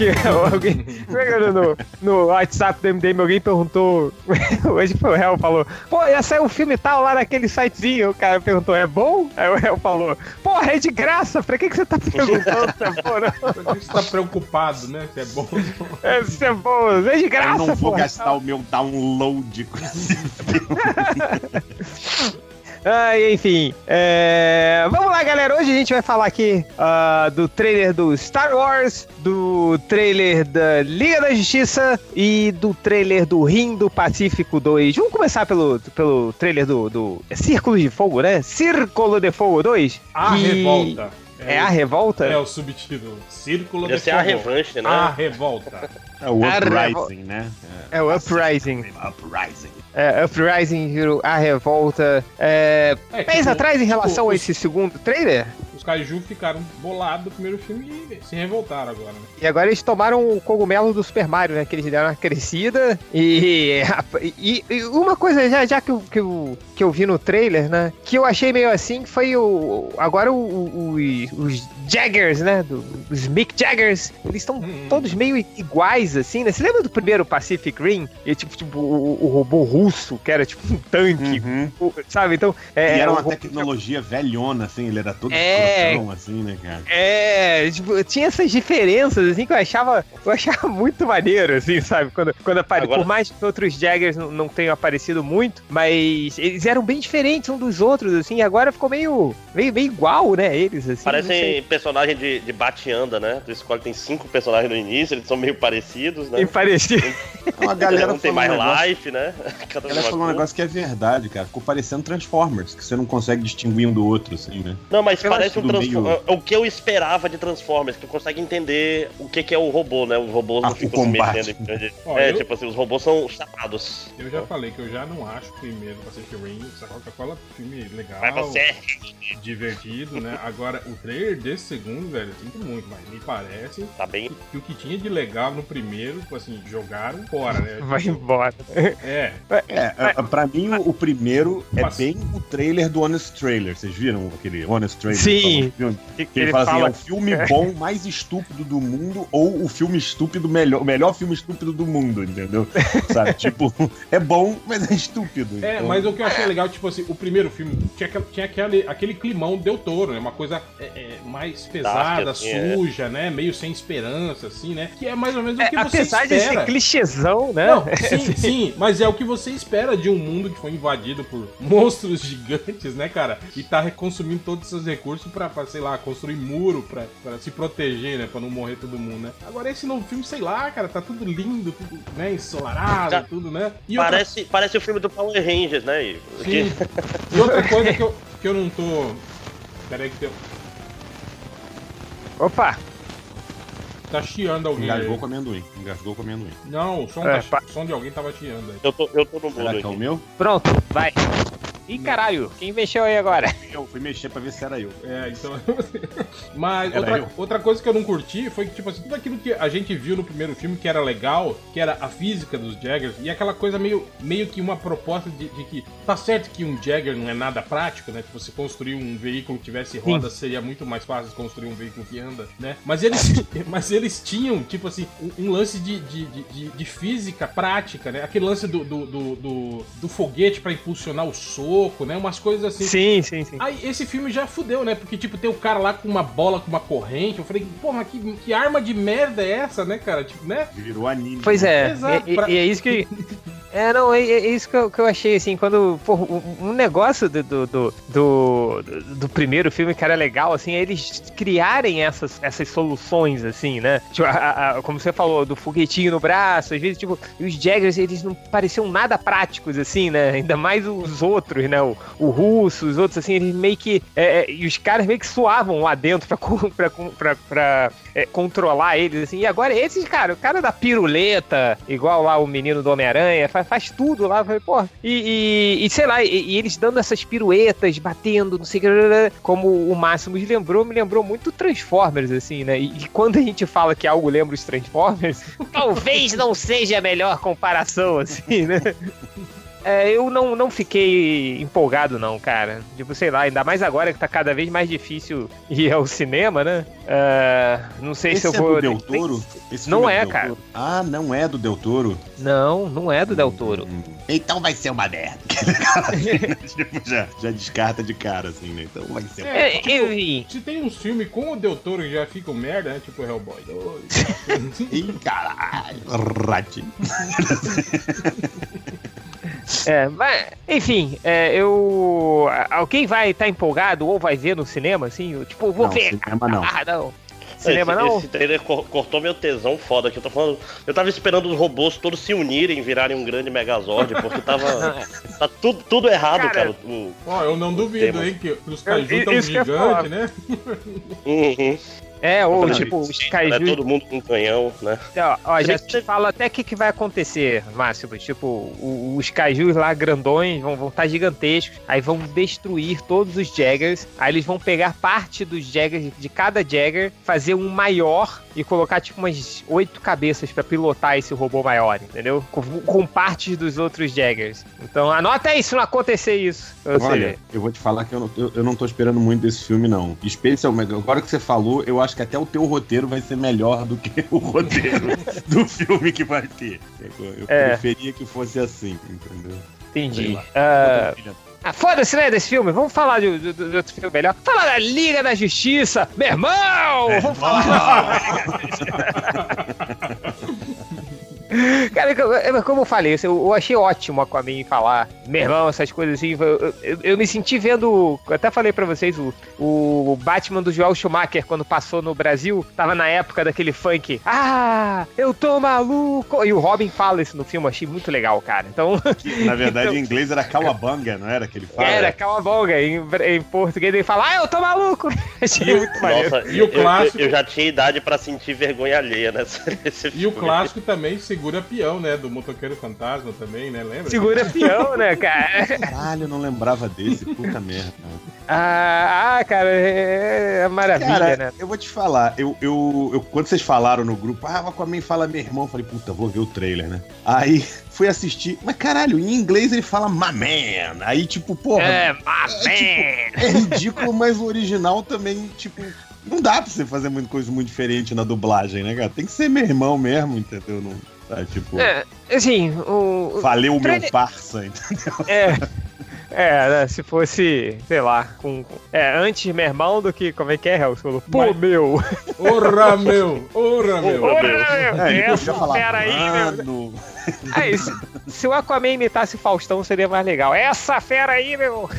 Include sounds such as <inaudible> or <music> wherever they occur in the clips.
que <laughs> alguém, no, no WhatsApp do MDM, alguém perguntou, <laughs> hoje foi o Hel falou, pô, ia sair um filme tal lá naquele sitezinho, o cara perguntou, é bom? Aí o Hel falou, porra, é de graça, pra que, que você tá <laughs> perguntando se é bom, não? Por que você tá preocupado, né, se é bom É, se é bom, é de graça, Eu não vou porra. gastar o meu download com esse filme. Ah, enfim, é... vamos lá, galera. Hoje a gente vai falar aqui ah, do trailer do Star Wars, do trailer da Liga da Justiça e do trailer do Rim do Pacífico 2. Vamos começar pelo, pelo trailer do, do Círculo de Fogo, né? Círculo de Fogo 2. A que revolta. É a revolta? É o subtítulo. Círculo Podia de ser a Fogo. revanche, né? A revolta. É o A Uprising, né? É o Uprising. Uprising. É, Uprising virou a revolta. É, É, mês tipo, atrás, em relação tipo, a esse segundo trailer, Os Kaiju ficaram bolados do primeiro filme e se revoltaram agora, né? E agora eles tomaram o cogumelo do Super Mario, né? Que eles deram uma crescida. E, <laughs> e, e uma coisa já, já que, eu, que, eu, que eu vi no trailer, né? Que eu achei meio assim, foi o. Agora o, o- os, Jaggers, né? do- os Mick Jaggers, eles estão Hum. todos meio iguais, assim, né? Você lembra do primeiro Pacific Rim? E tipo, tipo o, o robô russo, que era tipo um tanque, Uhum. sabe? Então. É, e era uma tecnologia velhona, assim, ele era todo É. escrotão, assim, né, cara? É, tipo, tinha essas diferenças, assim, que eu achava, eu achava <laughs> muito maneiro, assim, sabe? Quando, quando apare... Agora- Por mais que outros Jaggers não, não tenham aparecido muito, mas eles eram bem diferentes um dos outros, assim, e agora ficou meio, meio, meio igual, né, eles, assim. não. Parecem personagem de, de bate-anda, né? Tu escolhe, tem cinco personagens no início, eles são meio parecidos, né? Bem parecido. Então, <laughs> a galera um tem mais negócio- life, né? Cada Ela falou um negócio que é verdade, cara. Ficou parecendo Transformers, que você não consegue distinguir um do outro, assim, né? Não, mas Eu parece um Transformers. meio- O que eu esperava de Transformers, que tu consegue entender o que, que é o robô, né? Os robôs Ah, não ficam se mexendo. entende? <laughs> Ó, é, eu- tipo assim, os robôs são chapados. Eu já falei que eu já não acho o primeiro Pacific Rim, essa Coca-Cola filme legal, Mas você divertido, né? Agora, o trailer desse segundo, velho, eu sinto muito, mas me parece tá bem. que o que tinha de legal no primeiro, tipo assim, jogaram fora, né? <laughs> Vai embora. É, É, a- pra mim, o, o primeiro é Mas- bem o trailer do Honest Trailer. Vocês viram aquele Honest Trailer? Sim. filme? Que, Que ele, fala assim, é o filme bom mais estúpido do mundo ou o filme estúpido melhor, o melhor filme estúpido do mundo, entendeu? <laughs> Sabe? tipo, é bom, mas é estúpido. É, então- mas o que eu achei legal, tipo assim, o primeiro filme tinha, aquela- tinha aquele, aquele climão Del Toro, né? Uma coisa é, é, mais pesada, assim, é. suja, né? Meio sem esperança, assim, né? Que é mais ou menos o É, que você apesar de espera. ser clichêzão, né? Não, sim, <laughs> sim, mas é o que você espera de um mundo que foi invadido por <laughs> monstros gigantes, né, cara? E tá consumindo todos esses recursos pra, pra, sei lá, construir muro pra, pra se proteger, né? Pra não morrer todo mundo, né? Agora esse novo filme, sei lá, cara, tá tudo lindo, tudo, né, ensolarado, Tá. tudo, né? E outra Parece, parece o filme do Power Rangers, né? Igor? Sim. E outra coisa que eu, que eu não tô. Pera aí que tem... Opa! Tá chiando alguém. Engasgou aí. com amendoim. Engasgou com amendoim. Não, o som, É, tá, pa- o som de alguém tava chiando aí. Eu tô, eu tô no mundo Será que é o meu? Pronto, vai. Ih, caralho, quem mexeu aí agora? Eu fui mexer pra ver se era eu. É, então. <laughs> Mas Era outra, eu. outra coisa que eu não curti foi que, tipo assim, tudo aquilo que a gente viu no primeiro filme que era legal, que era a física dos Jaggers, e aquela coisa meio, meio que uma proposta de, de que tá certo que um Jagger não é nada prático, né? Tipo, você construir um veículo que tivesse rodas seria muito mais fácil construir um veículo que anda, né? Mas eles, <laughs> mas eles tinham, tipo assim, um, um lance de, de, de, de- de física prática, né? Aquele lance do, do, do, do, do foguete pra impulsionar o soco, né? Umas coisas assim. Sim, sim, sim. Aí esse filme já fudeu, né? Porque, tipo, tem o cara lá com uma bola, com uma corrente. Eu falei, porra, que, que arma de merda é essa, né, cara? Tipo, né? Virou anime. Pois é, Exato, e, pra- e é isso que. É, não, é, é isso que eu, que eu achei, assim, quando. Pô, um, negócio do do, do, do, do primeiro filme que era legal, assim, é eles criarem essas, essas soluções, assim, né? Tipo, a- a- como você falou, do foguetinho no braço, às vezes, tipo, e os Jaggers, eles não pareciam nada práticos, assim, né? Ainda mais os outros, né? O, o russo, os outros, assim, eles meio que. é, é, e os caras meio que suavam lá dentro pra, pra, pra, pra, é, controlar eles, assim. E agora esses, cara, o cara da piruleta, igual lá o menino do Homem-Aranha, faz, faz tudo lá, vai, pô. E, e, e sei lá, e, e eles dando essas piruetas, batendo, não sei como o Máximos lembrou, me lembrou muito Transformers, assim, né? E, e quando a gente fala que algo lembra os Transformers, <laughs> talvez não seja a melhor comparação, assim, né? <laughs> É, eu não, não fiquei empolgado, não, cara. Tipo, sei lá, ainda mais agora que tá cada vez mais difícil <laughs> ir ao cinema, né? É, não sei Esse se eu é vou. do Del Toro? Esse Não filme é, Del cara. Toro? Ah, não é do Del Toro? Não, não é do Del Toro. Hum. Então vai ser uma merda. <laughs> <laughs> tipo, já, já descarta de cara, assim, né? Então vai ser uma É, enfim. Se tem uns filmes com o Del Toro que já ficam merda, né? Tipo Hellboy 2. Ih, caralho. Ratinho. É, mas, enfim, é, eu. Alguém vai estar empolgado ou vai ver no cinema, assim? Eu, tipo, vou Não, ver. cinema não. Ah, não. Cinema esse, não? Esse trailer cor- cortou meu tesão foda aqui. Eu tô falando. Eu tava esperando os robôs todos se unirem, virarem um grande Megazord, porque tava. <laughs> tá tudo, tudo errado, Cara, cara. O- Ó, eu não duvido, Tema. hein, que os caju tão que gigantes, né? Uhum. É, ou Não, tipo, os né, kaijus. Todo mundo com canhão, né? Ó, ó, já te fala até o que, que vai acontecer, Máximo. Tipo, os kaijus lá grandões vão estar gigantescos, aí vão destruir todos os Jaggers, aí eles vão pegar parte dos Jaggers, de cada Jagger, fazer um maior e colocar tipo umas oito cabeças pra pilotar esse robô maior, entendeu? Com, com partes dos outros Jaggers. Então anota aí se não acontecer isso. Ou Olha, seja, eu vou te falar que eu não, eu, eu não tô esperando muito desse filme, não. Especialmente, agora que você falou, eu acho que até o teu roteiro vai ser melhor do que <laughs> o roteiro do filme que vai ter. Eu, eu É. preferia que fosse assim, entendeu? Entendi. lá. Ah, foda-se, né, desse filme. Vamos falar de, de- de outro filme melhor. Falar da Liga da Justiça. Meu irmão! Vamos falar. <laughs> <laughs> <laughs> Cara, eu- eu- como eu falei, eu, eu achei ótimo a Aquaman falar, meu irmão, essas coisas assim. Eu, eu- eu me senti vendo. Eu até falei pra vocês, o, o Batman do Joel Schumacher, quando passou no Brasil, tava na época daquele funk. Ah, eu tô maluco! E o Robin fala isso no filme, achei muito legal, cara. Então. <laughs> Na verdade, <laughs> em inglês era Cowabunga, não era que ele fala? Era Calabonga, em, em português ele fala, ah, eu tô maluco! Achei muito maneiro. Nossa, E o eu, eu- clássico? eu já tinha idade pra sentir vergonha alheia nessa, nesse E o filme. clássico também segura peão, né? Do motoqueiro fantasma também, né? Lembra? Segura peão, né, cara? Caralho, eu não lembrava desse, puta merda. Ah, ah, cara, é, é maravilha, Cara, né? eu vou te falar, eu, eu, eu- quando vocês falaram no grupo, ah, o Aquaman fala meu irmão, eu falei, puta, vou ver o trailer, né? Aí <laughs> fui assistir, mas caralho, em inglês ele fala my man. Aí, tipo, porra, É, é, mas, é <laughs> ridículo, mas o original também, tipo, não dá pra você fazer muita coisa muito diferente na dublagem, né, cara? Tem que ser meu irmão mesmo, entendeu? Não, tá, tipo, é, assim, o... valeu o meu trailer- parça, entendeu? <laughs> É... É, né, se fosse, sei lá, com. É, antes meu irmão do que. Como é que é, Helson? Falou, Pô, Mas- meu! Ora, meu! Ora, meu! Ora, meu. meu! É, Essa falar, fera aí, meu! Aí, se, se o Aquaman imitasse o Faustão, seria mais legal. Essa fera aí, meu!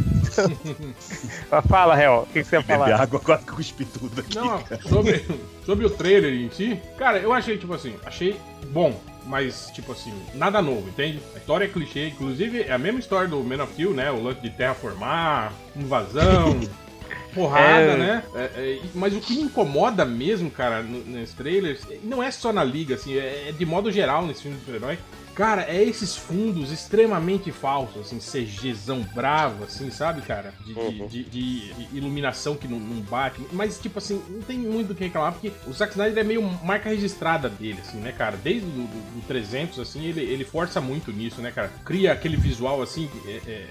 <laughs> Fala, Hel, o que, que você ia falar? água, quase cuspi tudo aqui. Não, sobre, sobre o trailer em si, cara, eu achei, tipo assim, achei bom, mas, tipo assim, nada novo, entende? A história é clichê, inclusive é a mesma história do Man of Steel, né? O lance de terraformar, invasão, <laughs> porrada, É. né? É, é, mas o que me incomoda mesmo, cara, no- nesses trailers, não é só na liga, assim, é, é de modo geral nesse filme de super-herói. Cara, é esses fundos extremamente falsos, assim, CGzão bravo, assim, sabe, cara? De, Uhum. de- de- de iluminação que não, não bate. Mas, tipo assim, não tem muito o que reclamar, porque o Zack Snyder é meio marca registrada dele, assim, né, cara? Desde o do, do 300, assim, ele, ele força muito nisso, né, cara? Cria aquele visual, assim, é, é-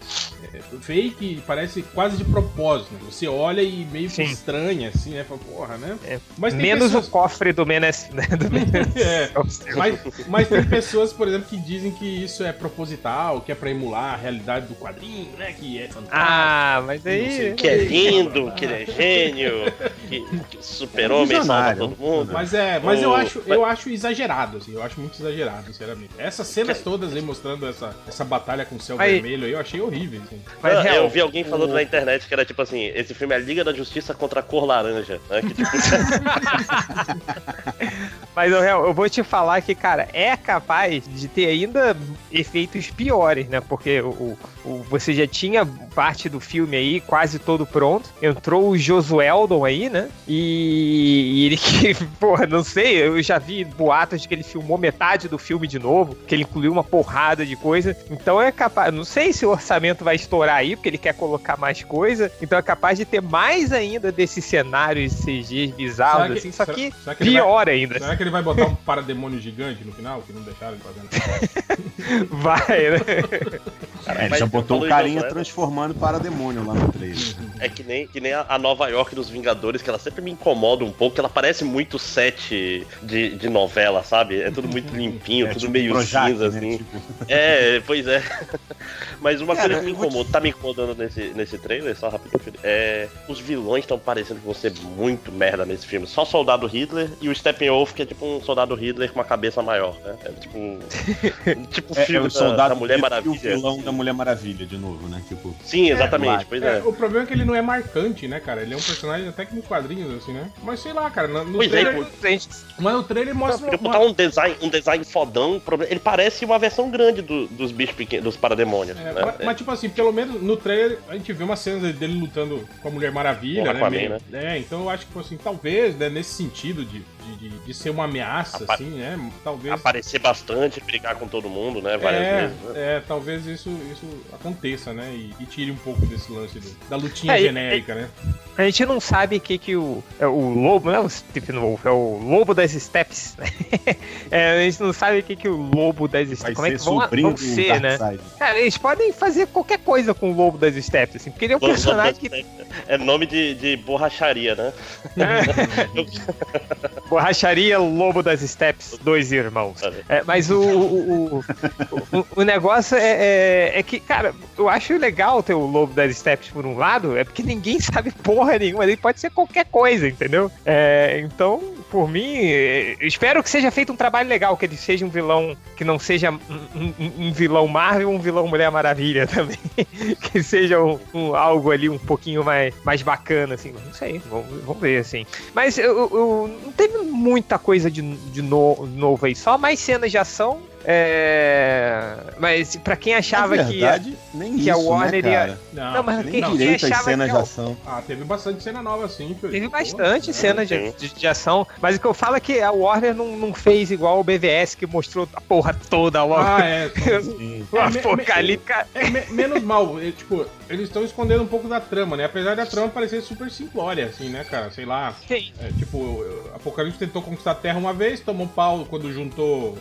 é fake, parece quase de propósito, né? Você olha e meio que estranha, assim, né? Fala, porra, né? É, Mas tem Menos pessoas- o cofre do Menes. Né, do Menes <laughs> É, mas, mas tem pessoas, por exemplo, que dizem que isso é proposital, que é pra emular a realidade do quadrinho, né? Que é fantástico. Ah, mas aí. o Que é lindo, que ele é gênio, que, que super-homem salva Visionário, todo mundo. Mas é, mas eu O- acho, eu acho exagerado, assim, eu acho muito exagerado, sinceramente. Essas cenas todas aí mostrando essa, essa batalha com o céu Aí- vermelho aí, eu achei horrível, assim. Mas, Não, Hel, eu vi alguém falando o- na internet que era tipo assim, esse filme é a Liga da Justiça contra a cor laranja, né? Que, tipo, <laughs> <laughs> Mas, Hel, eu vou te falar que, cara, é capaz de ter ainda efeitos piores, né? Porque o- o- você já tinha parte do filme aí quase todo pronto. Entrou o Josueldon aí, né? E, e ele que, <laughs> porra, não sei, eu já vi boatos de que ele filmou metade do filme de novo, que ele incluiu uma porrada de coisa. Então é capaz, não sei se o orçamento vai estourar aí, porque ele quer colocar mais coisa. Então é capaz de ter mais ainda desses cenários CGs bizarros, Será que- assim, só será- que será que pior ainda. Será que ele vai botar um parademônio gigante no final, que não deixaram ele fazendo? <laughs> Vai, né? É, ele já botou o carinha transformando para demônio lá no trailer. É que nem, que nem a, Nova York dos Vingadores, que ela sempre me incomoda um pouco, que ela parece muito set de, de novela, sabe? É tudo muito limpinho, <laughs> É, tudo tipo meio Projac, cinza, né? assim. Tipo, <laughs> É, pois é. <laughs> Mas uma Cara, coisa que me vou te- incomoda, tá me incomodando nesse, nesse trailer, só rapidinho, é. Os vilões estão parecendo ser muito merda nesse filme. Só Soldado Hitler e o Steppenwolf, que é tipo um soldado Hitler com uma cabeça maior, né? É tipo um. tipo o é, é filme o da, soldado da Mulher Hitler e Maravilha. o vilão da Mulher Maravilha, de novo, né? Tipo, Sim, exatamente, É, pois É, é. o problema é que ele não é marcante, né, cara? Ele é um personagem até que nos quadrinhos, assim, né? Mas sei lá, cara, no, no Pois é, trailer. mas o trailer mostra. Eu botar um design, um design fodão, ele parece uma versão grande do- dos bichos pequenos, dos parademônios. É, né? mas, mas, tipo assim, pelo menos no trailer a gente vê uma cena dele lutando com a Mulher Maravilha, o né? Meio- né? É, então eu acho que, tipo assim, talvez, né, nesse sentido de, de, de, de ser uma ameaça, Apa- assim, né? Talvez. Aparecer bastante, brigar com todo mundo, né? Várias É, vezes. Né? é, talvez isso, isso aconteça, né? E, e tire um pouco desse lance do- da lutinha É, e- genérica, né? A gente não sabe o que que o, é o lobo, não é o Stephen Wolf, é o lobo das steps. <laughs> É, a gente não sabe o que que o lobo das vai steps, como é que vão, vão ser, né? Cara, eles podem fazer qualquer coisa com o lobo das steps, assim, porque ele é um Lobo personagem que Steps. É nome de, de borracharia, né? <laughs> Borracharia Lobo das Steps, dois irmãos. É, mas o, o, o, o- o negócio é, é, é que, cara, eu acho legal ter o Lobo das Steps por um lado, é porque ninguém <laughs> sabe porra nenhuma, ele pode ser qualquer coisa, entendeu? É, então, por mim, é, eu espero que seja feito um trabalho legal, que ele seja um vilão que não seja um, um- um vilão Marvel, um vilão Mulher Maravilha <laughs> também. que seja um, um- algo ali um pouquinho mais, mais bacana, assim. Não sei, vamos, vamos ver, assim. Mas eu, eu- não teve muita coisa de, de no- novo aí, só mais cenas de ação. É, Mas pra quem achava Na que. verdade, nem que isso, a Warner né, ia- cara? Não, mas Nem quem- achava cenas que de é o- ação. Ah, teve bastante cena nova, assim. Felipe. Teve Pô, bastante é, cenas sim. de, de, de ação, mas o que eu falo é que a Warner não, não fez igual o BVS, que mostrou a porra toda logo. Ah, é. <laughs> Sim. É, me- Apocalíptica. É, me- menos mal, é, tipo, eles estão escondendo um pouco da trama, né? Apesar da trama parecer super simplória, assim, né, cara? Sei lá. Sim. É, tipo, o Apocalipse tentou conquistar a Terra uma vez, tomou um pau quando juntou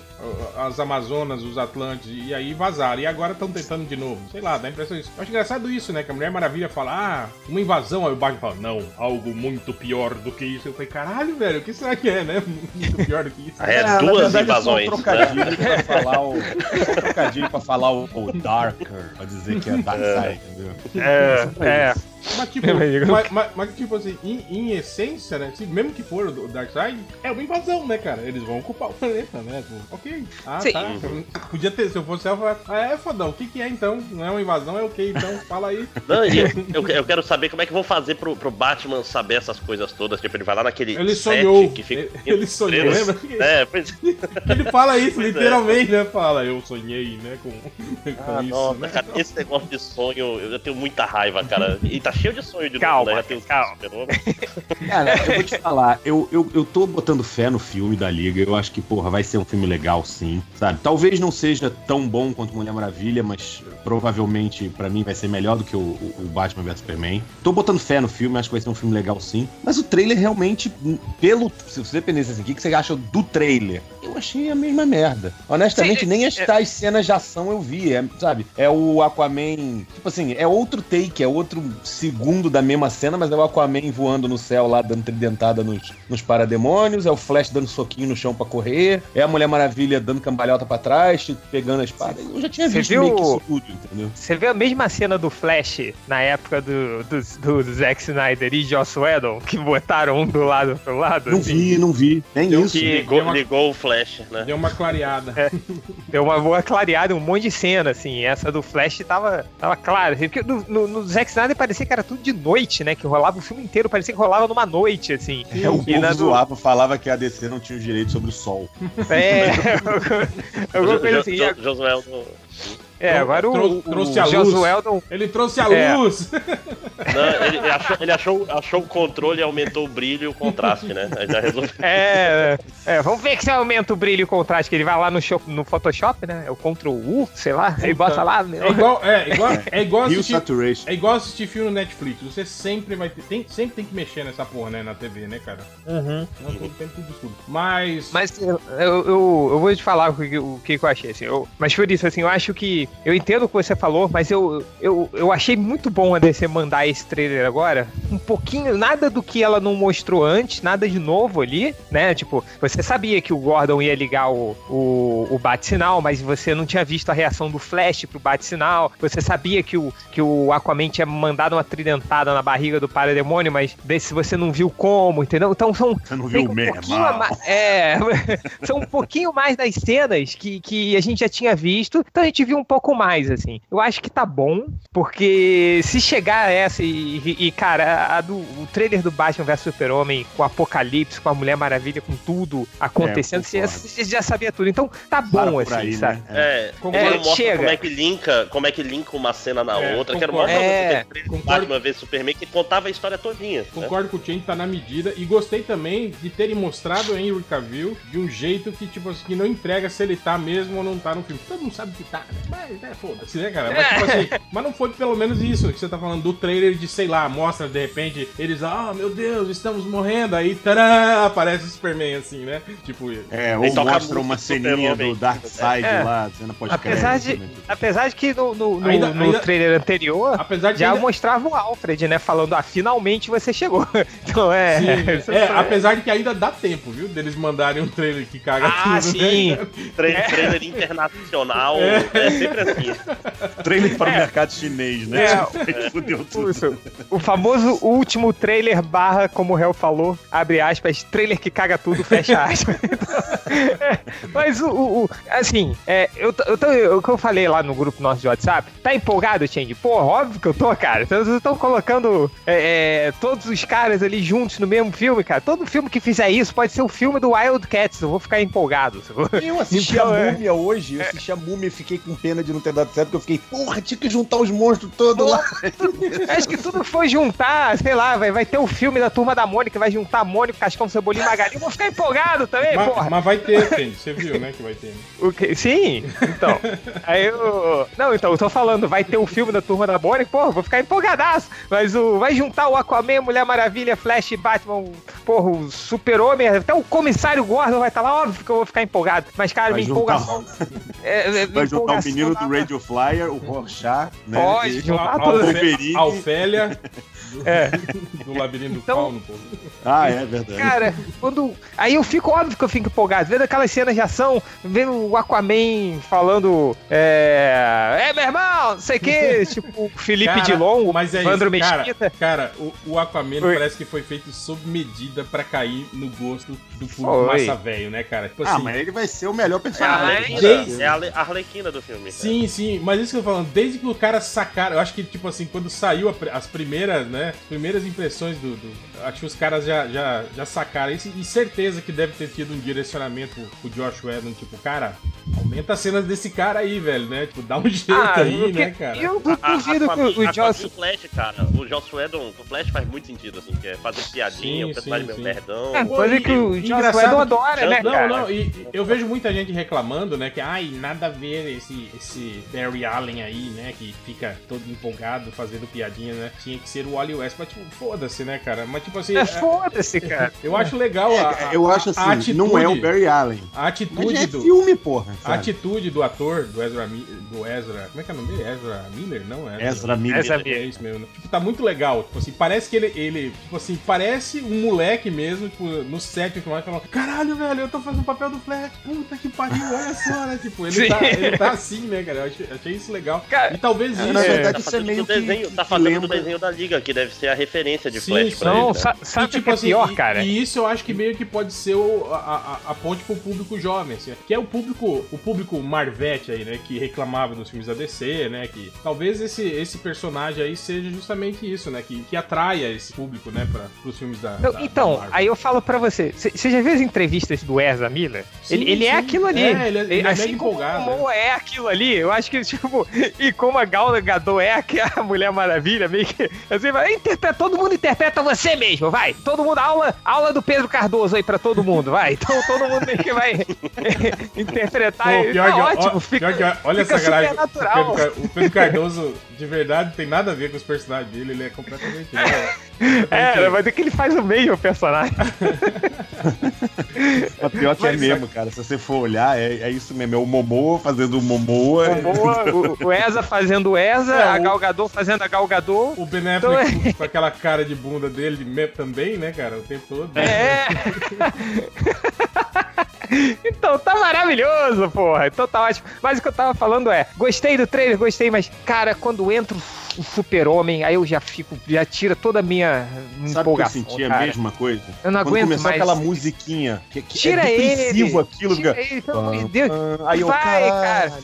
as Amazonas, os Atlantes, e aí vazaram. E agora estão tentando de novo. Sei lá, dá a impressão disso. Eu acho engraçado isso, né? Que a Mulher Maravilha fala, ah, uma invasão. Aí o Batman fala, não, algo muito pior do que isso. Eu falei, caralho, velho, o que será que é, né? <laughs> Muito pior do que isso. É, na duas verdade, invasões. É só um trocadilho pra falar o. Só um trocadilho pra falar o, o Darker, pra dizer que é Darkseid, entendeu? É, é. Mas <laughs> tipo, mas, mas- mas, tipo assim, em, em essência, né? se- mesmo que for o Darkseid, é uma invasão, né, cara? Eles vão ocupar o planeta, né? Tipo, ok. Ah, Sim. tá. Podia ter, se eu fosse ela, ah, é fodão, o que, que é então? Não é uma invasão, é o que então? Fala aí. <laughs> Não, eu, eu quero saber como é que vão fazer pro, pro Batman saber essas coisas todas. Tipo, ele vai lá naquele. Ele set sonhou. Que fica Ele, ele sonhou, estrelas. lembra? <laughs> É, pois Ele fala isso, Pois é. literalmente, né? Fala, eu sonhei, né? Com, com Ah, isso, nossa, né? cara, esse negócio de sonho, eu tenho muita raiva, cara. E tá cheio de sonho de Calma, novo, né? Já calma. <laughs> Cara, eu vou te falar, eu, eu, eu tô botando fé no filme da Liga. Eu acho que, porra, vai ser um filme legal, sim. Sabe? Talvez não seja tão bom quanto Mulher Maravilha, mas provavelmente pra mim vai ser melhor do que o, o- Batman vs Superman. Tô botando fé no filme, acho que vai ser um filme legal, sim. Mas o trailer realmente, pelo. Se você dependesse assim, o que você acha do trailer? Eu achei a mesma merda. Honestamente, Sim, nem as é- tais cenas de ação eu vi, é, sabe? É o Aquaman. Tipo assim, é outro take, é outro segundo da mesma cena, mas é o Aquaman voando no céu lá, dando tridentada nos, nos parademônios, é o Flash dando soquinho no chão pra correr, é a Mulher Maravilha dando cambalhota pra trás, tipo, pegando a espada. Eu já tinha Você visto viu- meio que isso tudo, entendeu? Você vê a mesma cena do Flash na época do, do, do, do Zack Snyder e Joss Whedon, que botaram um do lado pro lado? Não assim? vi, não vi. Nem Deu isso. que- Ligou, uma- ligou o Flash, né? Deu uma clareada. <laughs> Deu uma boa clareada, um monte de cena, assim. Essa do Flash tava, tava clara. assim, Porque no, no, no Zack Snyder parecia que era tudo de noite, né? Que rolava o filme inteiro, parecia que rolava numa noite, assim. É, o E na povo do- zoava, falava que a DC não tinha o direito sobre o sol. É, <laughs> alguma coisa assim. Jo- Josué, É, agora o, Trou- o, trouxe o a luz. Josueldon Ele trouxe a É. luz. <laughs> Não, ele, ele achou, ele achou, achou o controle e aumentou o brilho e o contraste, né? Aí já resolveu. <laughs> É, é, vamos ver que se aumenta o brilho e o contraste, que ele vai lá no, show- no Photoshop, né? É o Ctrl U, sei lá, aí bota lá. né? É igual, é, igual, <laughs> é igual assistir. É igual assistir filme no Netflix. Você sempre vai ter. Tem, sempre tem que mexer nessa porra, né? Na TV, né, cara? Uhum. Não tem tempo tudo escuro. Mas. Mas eu, eu, eu- vou te falar o que, o que eu achei, assim. Eu, mas por isso, assim, eu acho que. Eu entendo o que você falou, mas eu, eu, eu achei muito bom a DC mandar esse trailer agora. Um pouquinho, nada do que ela não mostrou antes, nada de novo ali, né? Tipo, você sabia que o Gordon ia ligar o, o, o bate-sinal, mas você não tinha visto a reação do Flash pro bate-sinal. Você sabia que o, que o Aquaman tinha mandado uma tridentada na barriga do parademônio, mas desse você não viu como, entendeu? Então são Você não viu o um meu pouquinho irmão? a ma- É, <laughs> são um pouquinho mais das cenas que, que a gente já tinha visto, então a gente viu um pouco mais, assim. Eu acho que tá bom, porque se chegar a essa e, e- e, cara, a do, o trailer do Batman vs Super-Homem, com o Apocalipse, com a Mulher Maravilha, com tudo acontecendo, É, você, já sabia tudo. Então tá Para bom, por assim, aí, sabe? né? É, Concordo. ele mostra Chega. como é que linka, como é que linka uma cena na É, outra. Quero concordo. mostrar É, você trailer do concordo. Batman vs Superman que contava a história todinha. né? Concordo com o Chen, tá na medida. E gostei também de terem mostrado o Henry Cavill de um jeito que, tipo assim, que não entrega se ele tá mesmo ou não tá no filme. Todo mundo sabe que tá, né? Mas, né, foda-se, né, cara? Mas, tipo assim, mas não foi pelo menos isso que você tá falando do trailer de, sei lá, mostra de repente eles, ah, meu Deus, estamos morrendo. Aí, tará, aparece o Superman, assim, né? Tipo, É, ou mostra uma ceninha do Dark Side É. lá, cena pós-crédito. Apesar de, né, tipo. apesar de que no, no, no- Ainda- no ainda- trailer anterior apesar de já ainda- mostrava o Alfred, né? Falando, ah, finalmente você chegou. <laughs> Então é. Sim, é, apesar de que ainda dá tempo, viu? Deles mandarem um trailer que caga Ah, tudo, sim. <laughs> né? Trailer, trailer internacional é. sempre assim. <laughs> Trailer para o mercado chinês, né? É. Tipo, <laughs> Fudeu tudo. Isso. O famoso último trailer barra, como o Hell falou, abre aspas, trailer que caga tudo, fecha aspas. <laughs> É, mas o, o- o- assim, é, eu, tô- eu tô- o que eu falei lá no grupo nosso de WhatsApp, tá empolgado, Change? Pô, óbvio que eu tô, cara. Então, Vocês estão colocando é, é, todos os caras ali juntos no mesmo filme, cara. Todo filme que fizer isso pode ser o filme do Wildcats, eu vou ficar empolgado. Eu assisti Então, a é. múmia hoje, eu assisti a múmia e fiquei com pena de não ter dado certo, porque eu fiquei, porra, tinha que juntar os monstros todos lá. Acho que tudo que for juntar, sei lá, vai, vai ter o filme da Turma da Mônica, vai juntar Mônica, Cascão, Cebolinha e Magali. Eu vou ficar empolgado também, Mas, porra. mas vai ter, Fendi. Você viu, né, que vai ter. né? O quê? Sim, então. <laughs> Aí eu. Não, então, eu tô falando, vai ter o filme da Turma da Mônica, porra, vou ficar empolgadaço. Mas o. Vai juntar o Aquaman, Mulher Maravilha, Flash, Batman, porra, o Super-Homem, até o Comissário Gordon vai estar lá, óbvio que eu vou ficar empolgado. Mas, cara, Vai juntar- empolgação. <laughs> é, é, Vai juntar o menino tá- do Radio Flyer, o Rorschach, né? Pode, E- A, a, a Ofélia do, É. <laughs> do labirinto do Então- fauno, pô. Ah, é verdade. Cara, quando. Aí eu fico, óbvio que eu fico empolgado. Vendo aquelas cenas de ação, vendo o Aquaman falando. É. É, meu irmão, não sei o quê. <laughs> tipo, o Felipe Cara, Dilon, o Mas é Evandro isso, cara, Mesquita. cara o, o Aquaman Oi. parece que foi feito sob medida pra cair no gosto do público Foi. massa velho, né, cara? Tipo Ah, assim, mas ele vai ser o melhor É a personagem. Arlequina, Desde- é a Arlequina do filme. Sim, sim, mas isso que eu tô falando, desde que o cara sacaram, eu acho que, tipo assim, quando saiu a as primeiras, né, primeiras impressões do, do- Acho que os caras já, já, já sacaram isso e certeza que deve ter tido um direcionamento pro Josh Whedon, tipo, cara, aumenta as cenas desse cara aí, velho, né? Tipo, dá um <laughs> jeito Ah, aí, porque né, cara? eu duvido que o- e o Flash, cara. O Joss Whedon, o Flash faz muito sentido, assim, que é fazer piadinha, Sim, o personagem sim, meio sim. nerdão. É, Pô, coisa e- que o engraçado Whedon adora, né, Não, cara? não, e e eu vejo muita gente reclamando, né, que ai, nada a ver esse, esse Barry Allen aí, né, que fica todo empolgado fazendo piadinha, né? Tinha que ser o Wally West, mas tipo, foda-se, né, cara? Mas tipo assim, É é- foda-se, cara. eu acho legal a, a- Eu acho a assim, não é o atitude- Barry Allen. a Mas atitude é do filme, porra. a sabe? atitude do ator, do Ezra, do Ezra, como é que é o nome dele? Ezra Miller? Não, Ezra. Ezra Miller. Ezra É isso mesmo. né? Tipo, tá muito legal. Tipo assim, parece que ele, ele tipo assim, parece um moleque mesmo, tipo, no set e tudo mais, falando, caralho, velho, eu tô fazendo o papel do Flash, puta que pariu, olha só, né? Tipo, ele, tá, ele tá assim, né, cara? Eu achei, achei isso legal. Cara, e talvez isso. na É. verdade, Tá isso é fazendo, meio que, desenho, que- tá que fazendo do desenho da Liga, que deve ser a referência de Sim, Flash pra Não, ele. Né? sa- sabe E, tipo que é assim, pior, e- cara? E isso eu acho que meio que pode ser o- a, a- a ponte pro público jovem, assim, que é o público, o público Marvete aí, né? Que reclamava nos filmes da DC, né? Que talvez esse, esse personagem aí seja justamente isso, né? Que, que atraia esse público, né? Para os filmes da. Não, da- então, da aí eu falo pra você, você já viu as entrevistas do Ezra Miller? Sim, ele ele é sim. aquilo ali. É, ele é- ele é assim mega como empolgado, o Momoa é aquilo ali, eu acho que, <laughs> tipo, e como a Gal Gadot é que a Mulher Maravilha, meio que, assim, interpreta, todo mundo interpreta você mesmo, vai, todo mundo, aula, aula do Pedro Cardoso aí pra todo mundo, vai, então todo mundo meio que vai <laughs> interpretar, Pô, pior tá que, ótimo, ó, fica, pior que, olha fica essa garagem. O. Pedro, o Pedro Cardoso, de verdade, tem nada a ver com os personagens dele, ele é completamente. né? É, mas é que ele faz o mesmo personagem. <laughs> Mas pior que é Mas- mesmo, cara. Se você for olhar, é, é isso mesmo. É o Momoa fazendo o Momoa. Momoa, o, o Eza fazendo o Eza, É, a o- Gal Gadot fazendo a Gal Gadot. O Ben Então é- com- aquela cara de bunda dele também, né, cara? O tempo todo. É. <laughs> então tá maravilhoso, porra. Então tá ótimo. Mas o que eu tava falando é, gostei do trailer, gostei, mas cara, quando entra o super-homem, aí eu já fico, já tira toda a minha Sabe que eu empolgação, senti a cara. mesma coisa? Eu não Quando aguento começou mais. aquela musiquinha, que, que Tira é ele. aquilo, Tira fica... ele, pelo amor de Deus. Ah, Aí eu, Vai, caralho, cara.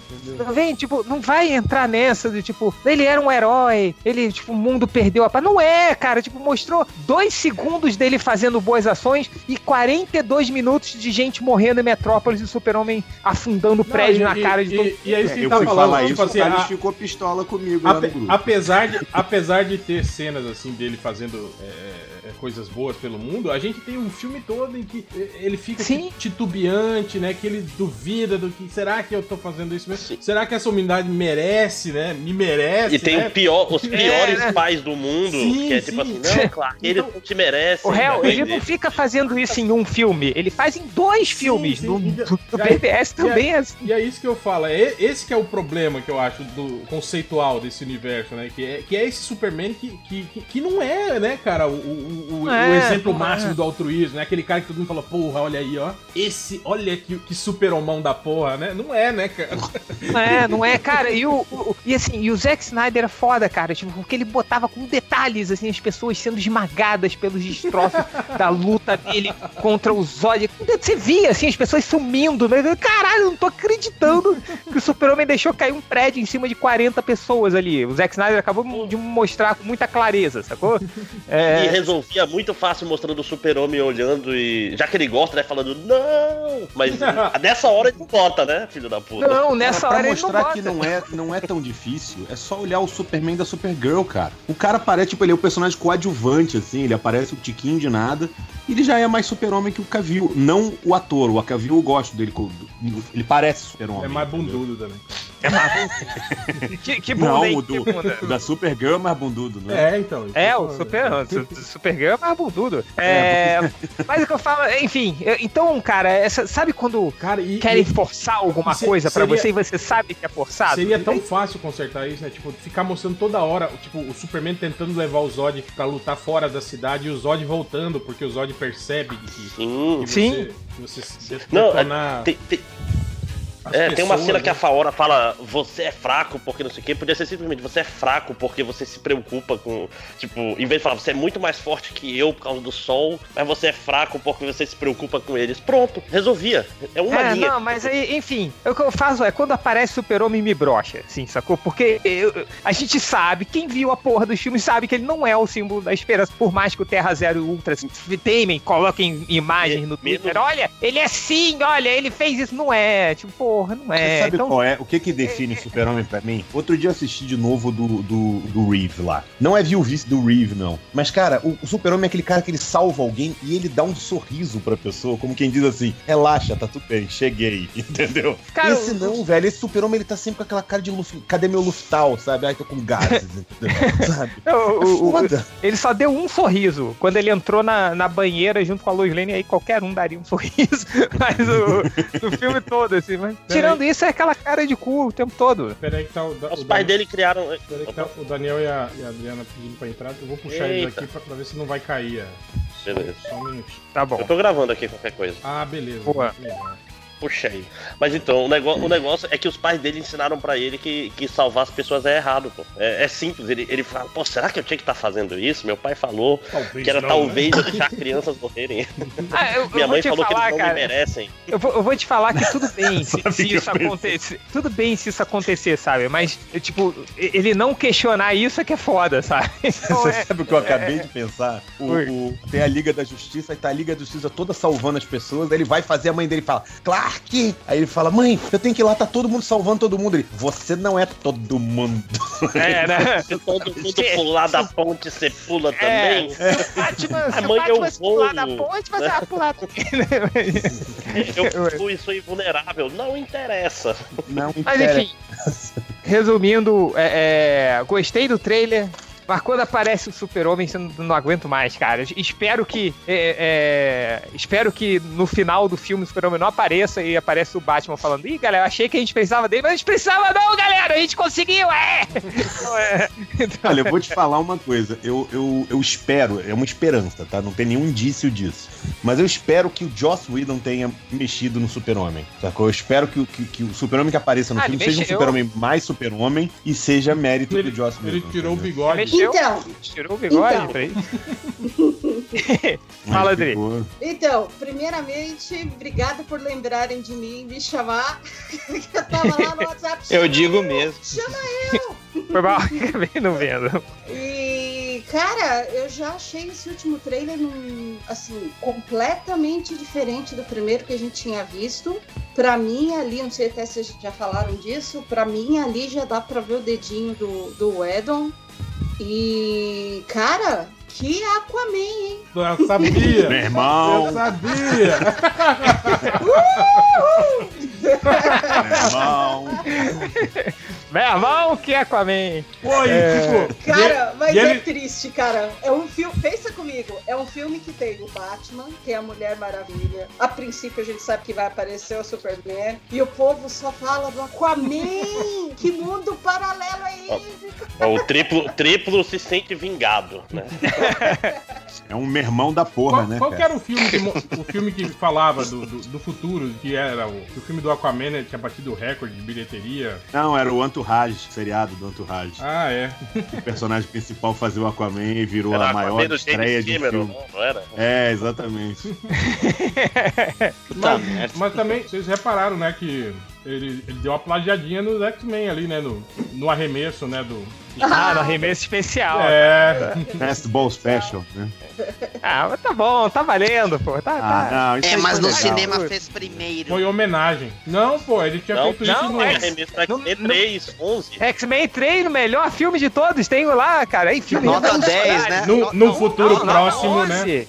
Não Vem, tipo, não vai entrar nessa do tipo, ele era um herói, ele, tipo, o mundo perdeu a paz. Não é, cara, tipo, mostrou dois segundos dele fazendo boas ações e 42 minutos de gente morrendo em Metrópolis e o super-homem afundando o Não, prédio e- na e- cara de e- todo E é isso que eu ele tá fui falando. falar tipo isso, assim, o cara a- ficou pistola comigo lá no Ape- grupo. apesar, de, apesar de ter cenas assim dele fazendo é, coisas boas pelo mundo, a gente tem um filme todo em que ele fica Sim. titubeante, né? Que ele duvida do que será que eu tô fazendo isso mesmo? Sim. Será que essa humanidade merece, né? Me merece, E tem né? o pior, os piores né? pais do mundo, Sim, que é tipo sim. assim, não, claro, ele Então- não te merece. O réu, né? ele não fica fazendo isso em um filme, ele faz em dois Sim, filmes. sim. No, no aí- BBS também é assim. E é isso que eu falo, é esse que é o problema que eu acho do conceitual desse universo, né? Que é, que é esse Superman que, que, que, que não é, né, cara, o, o, o- É, o exemplo não máximo é. do altruísmo, né? Aquele cara que todo mundo fala, porra, olha aí, ó. Esse, olha que, que super homão da porra, né? Não é, né, cara? Não é, não é, cara. E, o, o- e assim, e o Zack Snyder era foda, cara. Tipo, porque ele botava com detalhes, assim, as pessoas sendo esmagadas pelos destroços <laughs> da luta dele contra o Zod. Você via, assim, as pessoas sumindo. Né? Caralho, eu não tô acreditando que o Super-Homem deixou cair um prédio em cima de 40 pessoas ali. O Zack Snyder acabou de mostrar com muita clareza, sacou? E É, resolvia muito fácil mostrando o super-homem olhando e. Já que ele gosta, né? Falando, não! Mas <laughs> nessa hora ele não bota, né, filho da puta? não, nessa Cara, pra hora ele não mostrar bota. que não é, não é tão difícil, é só olhar o Superman da Supergirl, cara. O cara parece, tipo, ele é o personagem coadjuvante, assim, ele aparece um tiquinho de nada, e ele já é mais super-homem que o Cavill. Não o ator, o Cavill eu gosto dele, ele parece super-homem. É mais entendeu? bundudo também. É marrom. <laughs> que, que bunda, Não, hein? o do, Que bunda. o da Supergirl é mais bundudo, né? É, então. É, o Super, o Supergirl é mais bundudo. É, <laughs> mas o que eu falo, enfim, então, cara, essa, sabe quando Cara, e, querem e forçar alguma se- coisa pra seria- você e você sabe que é forçado? seria tão fácil consertar isso, né? Tipo, ficar mostrando toda hora, tipo, o Superman tentando levar o Zod pra lutar fora da cidade e o Zod voltando, porque o Zod percebe que, Sim. que Sim. você, que você se Não, detonar Tem, tem- as é, tem uma pessoas, cena que né? a Faora fala, você é fraco porque não sei o quê. Podia ser simplesmente, você é fraco porque você se preocupa com. Tipo, em vez de falar, você é muito mais forte que eu por causa do sol, mas você é fraco porque você se preocupa com eles. Pronto, resolvia. É uma É, linha. não, mas aí, enfim, o que eu faço é quando aparece Super-Homem me brocha, assim, sacou? Porque eu- a gente sabe, quem viu a porra dos filmes sabe que ele não é o símbolo da esperança, por mais que o Terra Zero e Ultra se temem, coloquem imagens no Twitter. Olha, ele é sim, olha, ele fez isso. Não é, tipo, porra, não Você é. sabe Então, qual é? O que que define Super-Homem pra mim? Outro dia eu assisti de novo do, do, do Reeve lá. Não é viu vice do Reeve, não. Mas, cara, o, o Super-Homem é aquele cara que ele salva alguém e ele dá um sorriso pra pessoa, como quem diz assim, relaxa, tá tudo bem, cheguei, <laughs> entendeu? Cara, esse não, velho. Esse Super-Homem, ele tá sempre com aquela cara de cadê meu Luftal, sabe? Ai, tô com gases, <laughs> entendeu? sabe? É o- foda. Ele só deu um sorriso. Quando ele entrou na, na banheira junto com a Lois Lane, aí qualquer um daria um <laughs> sorriso. Mas o, o filme todo, assim. Mas, tirando isso, é aquela cara de cu o tempo todo. Pera aí que tá o, da- Os o pais Dan- dele criaram. pera aí que tá o Daniel e a, e a Adriana pedindo pra entrar. Eu vou puxar eles Eita. aqui pra, pra ver se não vai cair. a- Beleza. Só um minutinho. Tá bom. Eu tô gravando aqui qualquer coisa. Ah, beleza. Boa. Puxa aí. Mas então, o negócio, o negócio é que os pais dele ensinaram pra ele que, que salvar as pessoas é errado, pô. É, é simples. Ele, ele fala, pô, será que eu tinha que estar fazendo isso? Meu pai falou Talvez que era não, talvez né? eu deixar <laughs> crianças morrerem. Ah, eu, eu Minha vou mãe falou falar, que eles não cara. me merecem. Eu vou, eu vou te falar que tudo bem <laughs> se, se eu isso acontecer. Tudo bem se isso acontecer, sabe? Mas, eu, tipo, ele não questionar isso é que é foda, sabe? <laughs> Então, Você é- sabe o que eu acabei de pensar? O, o- tem a Liga da Justiça e tá a Liga da Justiça toda salvando as pessoas. Aí ele vai fazer a mãe dele e Clark! Aí ele fala, mãe, eu tenho que ir lá, tá todo mundo salvando todo mundo. Ele, você não é todo mundo. É, né? <laughs> Se <laughs> todo mundo pular da ponte, você pula É. também. Batman, se A o mãe, Batman eu se pular vou. da ponte, você vai pular também? Eu fui, sou invulnerável. Não interessa. Não Mas interessa. enfim, resumindo, é, é, gostei do trailer. Mas quando aparece o super-homem, você não, não aguento mais, cara. Espero que. é, é, espero que no final do filme o super-homem não apareça e aparece o Batman falando: Ih, galera, eu achei que a gente precisava dele, mas a gente precisava não, galera! A gente conseguiu, é! Então, é, então, Olha, eu vou te falar uma coisa. Eu, eu, eu espero, é uma esperança, tá? Não tem nenhum indício disso. Mas eu espero que o Joss Whedon tenha mexido no Super-Homem. Sacou? Eu espero que, o- que, que o Super-Homem que apareça no Ah, filme seja um. Super-Homem mais Super-Homem e seja mérito Ele, do Joss Whedon. ele tirou o entendeu? bigode. Mexeu. Então, tirou o bigode Então. pra isso. <laughs> Fala, Adri. então, primeiramente, obrigada por lembrarem de mim, me chamar. <laughs> eu tava lá no WhatsApp. Eu chama digo eu, mesmo. Chama Foi mal, <laughs> acabei não vendo. E, cara, eu já achei esse último trailer num, assim, completamente diferente do primeiro que a gente tinha visto. Pra mim, ali, não sei até se vocês já falaram disso, pra mim, ali já dá pra ver o dedinho do, do Edon. E, cara, que Aquaman, hein? Eu sabia. Meu irmão, Eu sabia. meu irmão. <laughs> Meu irmão, que é Aquaman. Pô, e tipo. Cara, e- mas e é ele- triste, cara. É um filme. Pensa comigo, é um filme que tem o Batman, tem a Mulher Maravilha. A princípio a gente sabe que vai aparecer o Superman. E o povo só fala do Aquaman! <laughs> que mundo paralelo é esse? O triplo, triplo se sente vingado, né? <laughs> É um mermão da porra, Qual, né? qual era o filme que, o filme que falava do, do, do futuro, que era o, o filme do Aquaman, né, tinha batido o recorde de bilheteria? Não, era o Anturrage, seriado do Anturrage. Ah, é. O personagem principal fazia o Aquaman e virou Era a maior Aquaman do estreia James de Cameron, filme. não, não era? É, exatamente. <laughs> Mas, mas também, vocês repararam, né, que ele, ele deu uma plagiadinha nos X-Men ali, né, no, no arremesso, né, do... Ah, no arremesso especial. É, Fastball Special, né? Ah, mas tá bom, tá valendo, pô. Tá, Ah, tá. não, isso É, mas no legal. cinema fez primeiro. foi homenagem. Não, pô, ele tinha Não, feito isso não, no... é- Não- X-Men não- 3, 11. X-Men 3, o melhor filme de todos, tem lá, cara. Aí, filme Nota revolucionário. 10, né? No, no Não, futuro Não, não, próximo, né?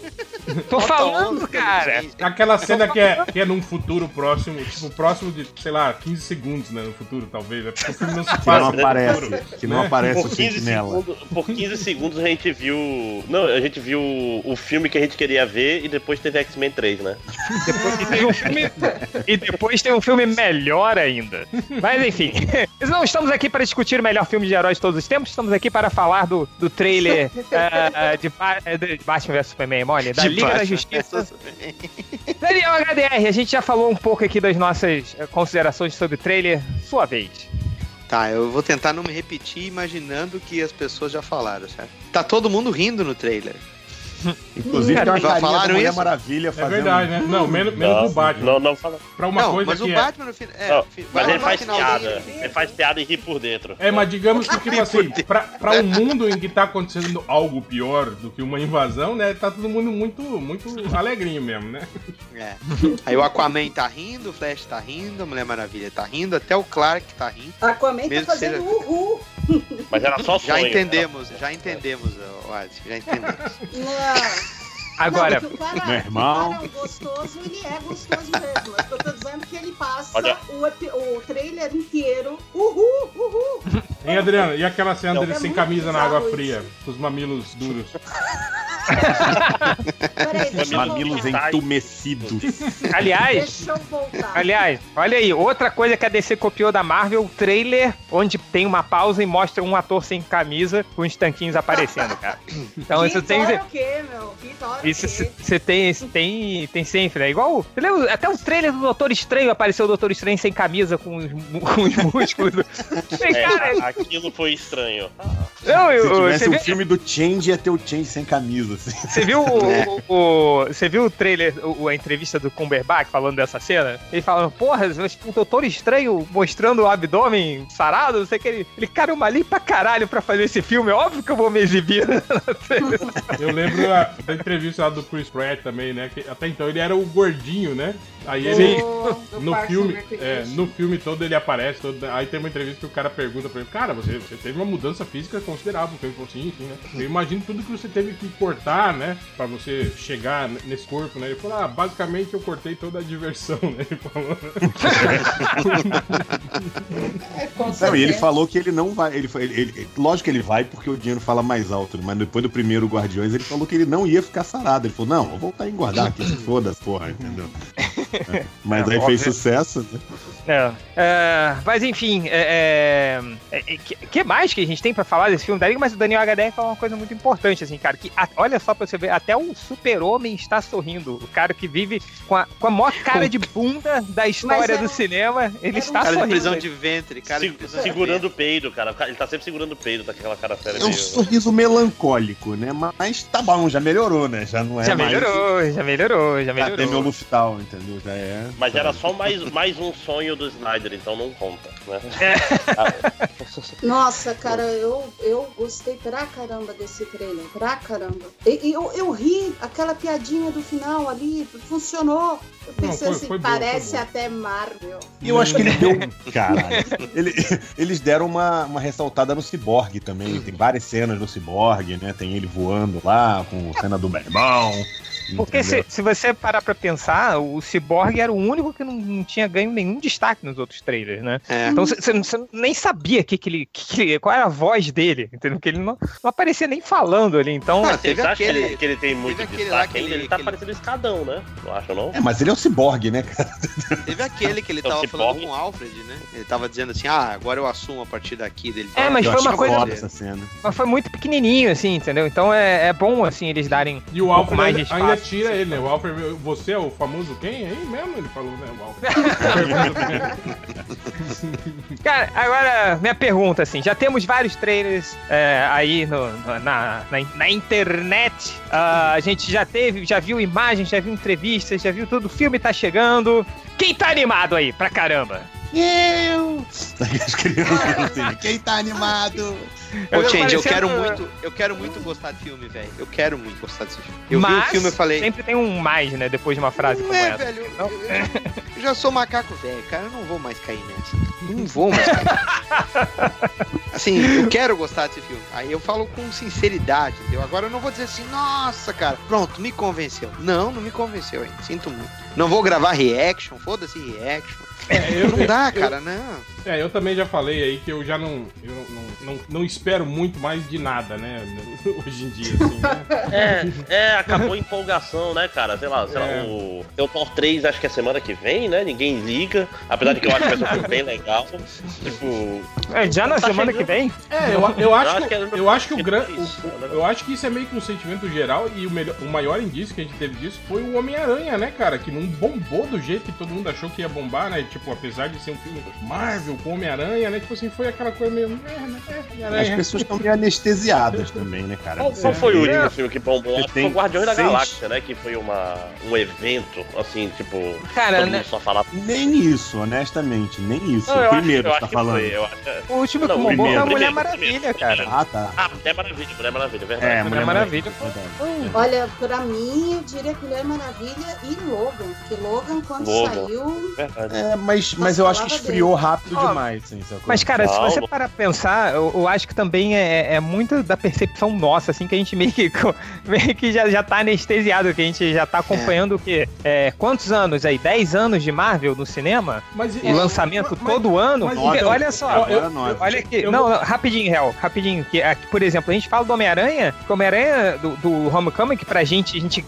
11. Tô falando, 11, cara. gente. Aquela cena que é, que é num futuro próximo, tipo, próximo de, sei lá, 15 segundos, né? No futuro, talvez. É porque o filme não se Que não passa aparece, futuro. que não né? aparece o Por 15, sentinela. segundos, por 15 segundos a gente viu. Não, a gente viu o filme que a gente queria ver e depois teve X-Men 3, né? Depois, e, tem um filme, e depois tem um filme melhor ainda. Mas enfim, <laughs> não estamos aqui para discutir o melhor filme de heróis de todos os tempos, estamos aqui para falar do, do trailer ah, <laughs> de, Ba- de Batman vs Superman, mole, da De Liga da. Justiça. <laughs> Daniel HDR, a gente já falou um pouco aqui das nossas eh, considerações sobre o trailer, sua vez. Tá, eu vou tentar não me repetir imaginando que as pessoas já falaram, certo? Tá todo mundo rindo no trailer. Inclusive, Cara, tem uma falaram Mulher isso? Maravilha É fazendo... verdade, né? Não, menos, menos não, o Batman. Não, não fala. Pra uma não, coisa mas que o é. Batman no final. É, Não, fi- mas ele faz piada. ele- Ele faz piada e ri por dentro. É, mas digamos que, tipo assim, pra, pra um mundo em que tá acontecendo algo pior do que uma invasão, né? Tá todo mundo muito, muito alegrinho mesmo, né? É. Aí o Aquaman tá rindo, o Flash tá rindo, a Mulher Maravilha tá rindo, até o Clark tá rindo. Aquaman tá Mesmo que fazendo seja- uhul. Mas era só sonho. Já entendemos, já entendemos, Oasis, já entendemos. Agora, Não, que o cara, meu irmão. que o cara é um gostoso, ele é gostoso mesmo. Mas eu tô dizendo que ele passa Olha. o, o trailer inteiro. Uhul, uhul. Hein, Adriano? E aquela cena Não. dele É sem camisa na água fria, isso. com os mamilos duros. <laughs> Peraí, deixa eu Mamilos voltar. entumecidos. Aliás, Deixa eu voltar. aliás, olha aí, outra coisa que a DC copiou da Marvel, o trailer onde tem uma pausa e mostra um ator sem camisa com os tanquinhos aparecendo, cara. Então isso tem o quê, meu? Vitória isso o você tem, tem, tem sempre, né? Igual, você lembra, até o trailer do Doutor Estranho apareceu o Doutor Estranho sem camisa com os, <laughs> com os músculos. É, cara, aquilo foi estranho. não, Se eu, tivesse você um filme do Change, ia ter o Change sem camisa, assim. Você viu o, <laughs> o- o- Você viu o trailer, o- a entrevista do Cumberbatch falando dessa cena? Ele falando, porra, o doutor estranho mostrando o abdômen sarado, não sei o que. Ele, ele cara, eu malhei pra caralho pra fazer esse filme, é óbvio que eu vou me exibir. Eu lembro a- da entrevista lá do Chris Pratt também, né? Que até então ele era o gordinho, né? Aí ele. Do- do No filme, é, no filme todo ele aparece, todo- aí tem uma entrevista que o cara pergunta pra ele, cara, você, você teve uma mudança física considerável, ele falou assim, sim, né? Eu imagino tudo que você teve que cortar, né, pra você chegar nesse corpo, né? Ele falou, ah, basicamente eu cortei toda a diversão, né? Ele falou. É, Não, e ele falou que ele não vai. Ele, ele, ele- lógico que ele vai porque o dinheiro fala mais alto, né? mas depois do primeiro Guardiões ele falou que ele não ia ficar sarado. Ele falou: não, vou voltar a engordar aqui, se foda, porra, entendeu? Mas É, aí fez sucesso, né? É. É, mas enfim, é, é, é, que, que mais que a gente tem pra falar desse filme da Liga? Mas o Daniel HDR falou uma coisa muito importante, assim, cara, que a- olha só pra você ver, até o super-homem está sorrindo. O cara que vive com a, com a maior cara de bunda da história era do um- cinema, ele era um está Cara de sorrindo. prisão de ventre, cara de Se- de segurando o peido, cara. Ele tá sempre segurando o peido, tá com aquela cara séria É um meio. sorriso melancólico, né? Mas tá bom, já melhorou, né? Já não é Já mais. melhorou, já melhorou, já Já tem meu melhorou. Luftal, entendeu? Já é. Mas era só mais, mais um sonho do Snyder, então não conta, né? <laughs> Nossa, cara, eu, eu gostei pra caramba desse trailer, pra caramba. E, e eu, eu ri, aquela piadinha do final ali, funcionou. Eu Não, pensei foi- assim, foi parece boa. até Marvel. E eu acho que ele deu. Caralho. Ele- eles deram uma, uma ressaltada no Cyborg também. Tem várias cenas do Cyborg, né? Tem ele voando lá com cena do Bemão. Porque se, se você parar pra pensar, o Cyborg era o único que não, não tinha ganho nenhum destaque nos outros trailers, né? É. Então você- nem sabia que que ele, que que ele- qual era a voz dele, entendeu? Porque ele não, não aparecia nem falando ali. Então, Ah, Vocês teve acham aquele- que, ele, que ele tem muito aquele lá destaque que ainda? ele- Ele tá que ele- parecendo escadão, né? Não acha, não? É, mas ele é o Cyborg, né, cara? Teve aquele que ele É o tava Cyborg. falando com o Alfred, né? Ele tava dizendo assim, ah, agora eu assumo a partir daqui dele. É, mas Eu foi uma coisa- essa cena. mas foi muito pequenininho, assim, entendeu? Então é, é bom, assim, eles darem E o um Alfred mais de ainda, espaço. Ainda tira ele, né? O Alfred, você é o famoso quem aí mesmo? Ele falou, né? O Alfred. <laughs> Cara, agora, minha pergunta, assim, já temos vários trailers é, aí no- no- na, na, na internet. Ah, a gente já teve, já viu imagens, já viu entrevistas, já viu tudo. O filme tá chegando. Quem tá animado aí, pra caramba? Eu! As crianças assim, quem tá animado? Ô, Change, eu quero muito, eu quero muito gostar de filme, velho. Eu quero muito gostar desse filme. Eu vi Mas o filme e falei, Sempre tem um mais, né? Depois de uma frase não como é, essa. velho. Eu, <laughs> eu- eu já sou macaco velho, cara. Eu não vou mais cair nessa. Não vou mais cair. <laughs> Assim, eu quero gostar desse filme. Aí eu falo com sinceridade, entendeu? Agora eu não vou dizer assim, nossa, cara, pronto, me convenceu. Não, não me convenceu ainda. Sinto muito. Não vou gravar reaction, foda-se reaction. É, eu, Não dá, eu- cara, não. É, eu também já falei aí que eu já não, eu não, não, não espero muito mais de nada, né? <laughs> Hoje em dia, assim, né? É, é, acabou a empolgação, né, cara? Sei lá, sei É. lá, o. Thor 3, acho que é semana que vem, né? Ninguém liga. Apesar de que eu acho que vai ser um filme bem legal. Tipo. É, já na Tá semana chegando. que vem? É, eu, eu acho, acho que, que é- eu acho que o que gran, isso, o- né? eu acho que isso é meio que um sentimento geral e o, melhor, o maior indício que a gente teve disso foi o Homem-Aranha, né, cara? Que não bombou do jeito que todo mundo achou que ia bombar, né? Tipo, apesar de ser um filme Marvel com Homem-Aranha, né? Tipo assim, foi aquela coisa meio. É, né? É, As pessoas estão meio anestesiadas também, né, cara? Qual, foi o vê- último filme que bombou? Acho que foi Guardiões da seis- Galáxia, né? Que foi uma, um evento, assim, tipo. Cara, todo né, só falava. Nem isso, honestamente, nem isso. Não, o primeiro que acho tá que falando. foi. Acho, o último Não, que bombou foi a Mulher primeiro, Maravilha, primeiro. cara. Ah, tá. Ah, Mulher Maravilha, Mulher Maravilha, verdade. É, Mulher Mulher Maravilha. Verdade. Olha, pra mim, eu diria que Mulher Maravilha e Logan. Porque Logan, quando saiu. É, mas, mas eu acho que esfriou rápido Ó, Não, demais, assim, sacou? Mas, cara, se você parar pra pensar, eu, eu acho que também é, é muito da percepção nossa, assim, que a gente meio que, <laughs> meio que já, já tá anestesiado, que a gente já tá acompanhando o quê? É, quantos anos aí? 10 anos de Marvel no cinema? Mas E lançamento mas- todo ano? mas- então, olha só, eu- nove. Olha aqui, Eu não, não, rapidinho, Hel, rapidinho. Que, aqui, por exemplo, a gente fala do Homem-Aranha, que o Homem-Aranha do, do Homecoming, que pra gente, a gente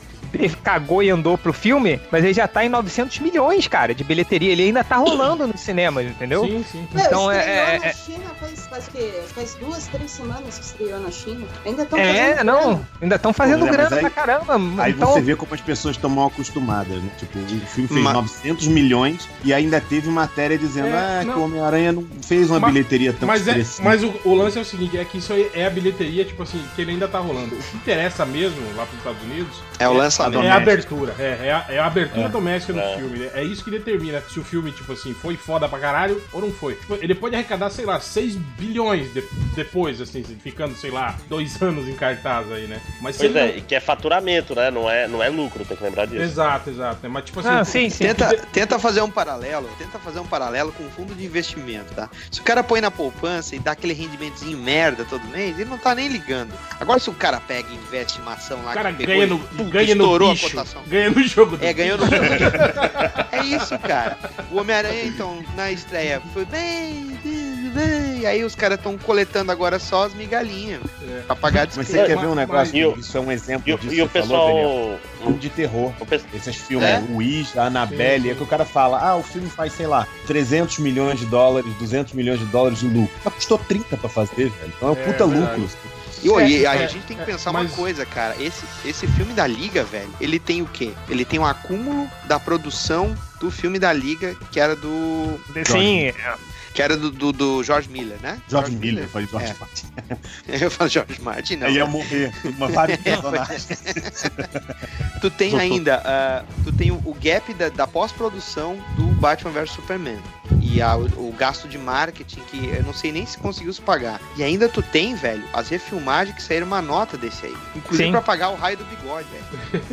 cagou e andou pro filme, mas ele já tá em 900 milhões, cara, de bilheteria. Ele ainda tá rolando no cinema, entendeu? Sim, sim. Meu, Então, é- é- na é- China faz, faz, que, faz duas, três semanas que estreou na China. Ainda estão É, não, ainda estão fazendo Pô, né, mas grana aí- pra caramba. Aí então, você vê como as pessoas estão mal acostumadas, né? Tipo, o filme fez Ma- 900 milhões e ainda teve matéria dizendo É, ah, não. que o Homem-Aranha não fez uma Ma- bilheteria tão Mas, é, mas o, o lance é o seguinte, é que isso aí é a bilheteria, tipo assim, que ele ainda tá rolando. O que interessa mesmo lá pros Estados Unidos É o lançamento. é a abertura. É, é a, é a abertura É. doméstica do É. filme. né? É isso que determina se o filme, tipo assim, foi foda pra caralho ou não foi. Tipo, ele pode arrecadar, sei lá, 6 bilhões de- depois, assim, ficando, sei lá, dois <laughs> anos em cartaz aí, né? Mas Pois ele é, e que é faturamento, né? Não é, não é lucro, tem que lembrar disso. Exato, exato. né? Mas tipo assim. Ah, sim, sim. Tenta, tenta fazer um paralelo, tenta fazer um paralelo com o fundo de investimento, tá? Se o cara põe na poupança e dá aquele rendimentozinho merda todo mês, ele não tá nem ligando. Agora se o cara pega e investe em uma ação lá O cara que pegou ganha no, pum, ganha no estourou bicho, a cotação. ganha no jogo do É, ganhou no bicho. <laughs> É isso, cara. O Homem-Aranha, então, na estreia, foi bem, bem. Aí os caras estão coletando agora só as migalhinhas É. pra pagar Mas você quer ver um negócio? e Isso é um exemplo E, o- disso e o que você falou, Daniel. pessoal. Filme de terror. Esses filmes, É? o Wish, a Annabelle, Sim, é que o cara fala, ah, o filme faz, sei lá, 300 milhões de dólares, 200 milhões de dólares de lucro. Mas custou 30 pra fazer, velho. Então é um É, puta verdade. lucro. E, e É, aí é, a gente tem que é, pensar mas- uma coisa, cara. Esse, esse filme da Liga, velho, ele tem o quê? Ele tem um acúmulo da produção do filme da Liga, que era do. Sim, Que era do, do, do George Miller, né? George Miller, eu falei George É. Martin. <laughs> Eu falo George Martin, não. Aí ia morrer. Uma vários <laughs> personagens. <laughs> Tu tem ainda, ah, tu tem o, o gap da, da pós-produção do Batman vs Superman. E a- o, gasto de marketing que eu não sei nem se conseguiu se pagar. E ainda tu tem, velho, as refilmagens que saíram uma nota desse aí. Inclusive Sim. pra pagar o raio do bigode, velho.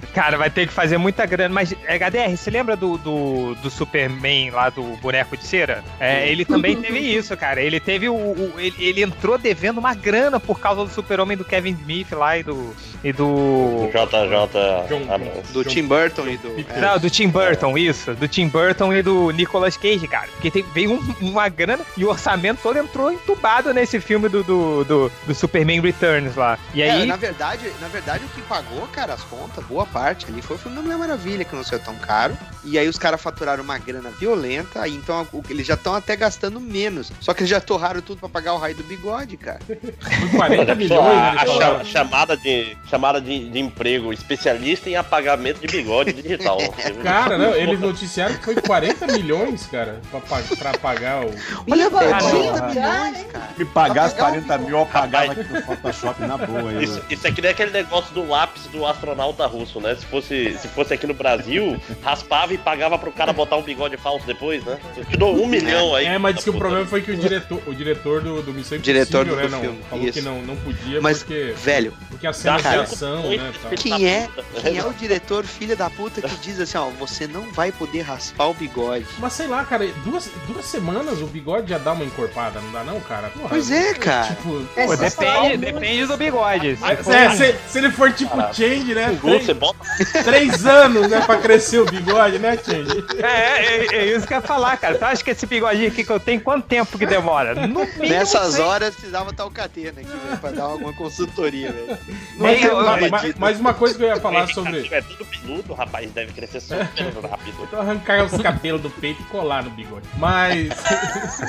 <laughs> cara, vai ter que fazer muita grana. Mas, HDR, você lembra do, do, do Superman lá do boneco de cera? É, ele também teve isso, cara. Ele teve o. o- ele, ele entrou devendo uma grana por causa do super-homem do Kevin Smith lá e do. E do. JJ John- Abrams. Do John- Tim Burton e do. É. Não, do Tim Burton, isso. Do Tim Burton e do Nicolas Cage, cara. Porque tem- veio um- uma grana e o orçamento todo entrou entubado nesse filme do, do, do, do Superman Returns lá. E É, aí. na verdade, na verdade, o que pagou, cara, as contas, boa parte ali foi o filme da Mulher Maravilha, que não saiu tão caro. E aí os caras faturaram uma grana violenta, aí então eles já estão até gastando menos. Só que eles já torraram tudo pra pagar o raio do bigode, cara. Foi 40 Olha milhões, só, né? a, a cha- chamada, de, chamada de, de emprego especialista em apagamento de bigode digital. <laughs> Cara, não, eles noticiaram que foi 40 milhões, cara, pra, pra pagar o. <laughs> Olha, Viva velho, a 40 vida, milhões, cara. Me pagasse Pra pagar 40 o mil, eu pagava aqui no Photoshop na boa. Eu... Isso, isso é que nem aquele negócio do lápis do astronauta russo, né? Se fosse, se fosse aqui no Brasil, raspava e pagava pro cara botar um bigode falso depois, né? Eu te dou um milhão aí. É, mas diz que o problema foi que o diretor, o diretor do, do Missão Diretor Impossível, do né, não, filme, falou isso. que não, não podia Mas, porque, velho, a cena de ação, né, tal. filho Quem é- quem é o diretor filho da puta que diz assim, ó, você não vai poder raspar o bigode. Mas sei lá, cara, duas, duas semanas o bigode já dá uma encorpada, não dá não, cara? Porra, Pois é, cara. Tipo, É, Pô, depende, depende do bigode. Se for- é, se, se ele for tipo. Change, né? Três, Você bota três anos, né, pra crescer o bigode, né, Change? É, é, é isso que eu ia falar, cara. Tu acha que esse bigodinho aqui que eu tenho, quanto tempo que demora? No mínimo Nessas horas precisava estar o Catena aqui, velho, pra dar alguma consultoria, velho. Não Mas, é eu- uma mas- mas uma coisa que eu ia falar sobre. É tudo peludo, rapaz, deve crescer super <laughs> rápido. Então arrancar os cabelos do peito e colar no bigode. Mas. <laughs>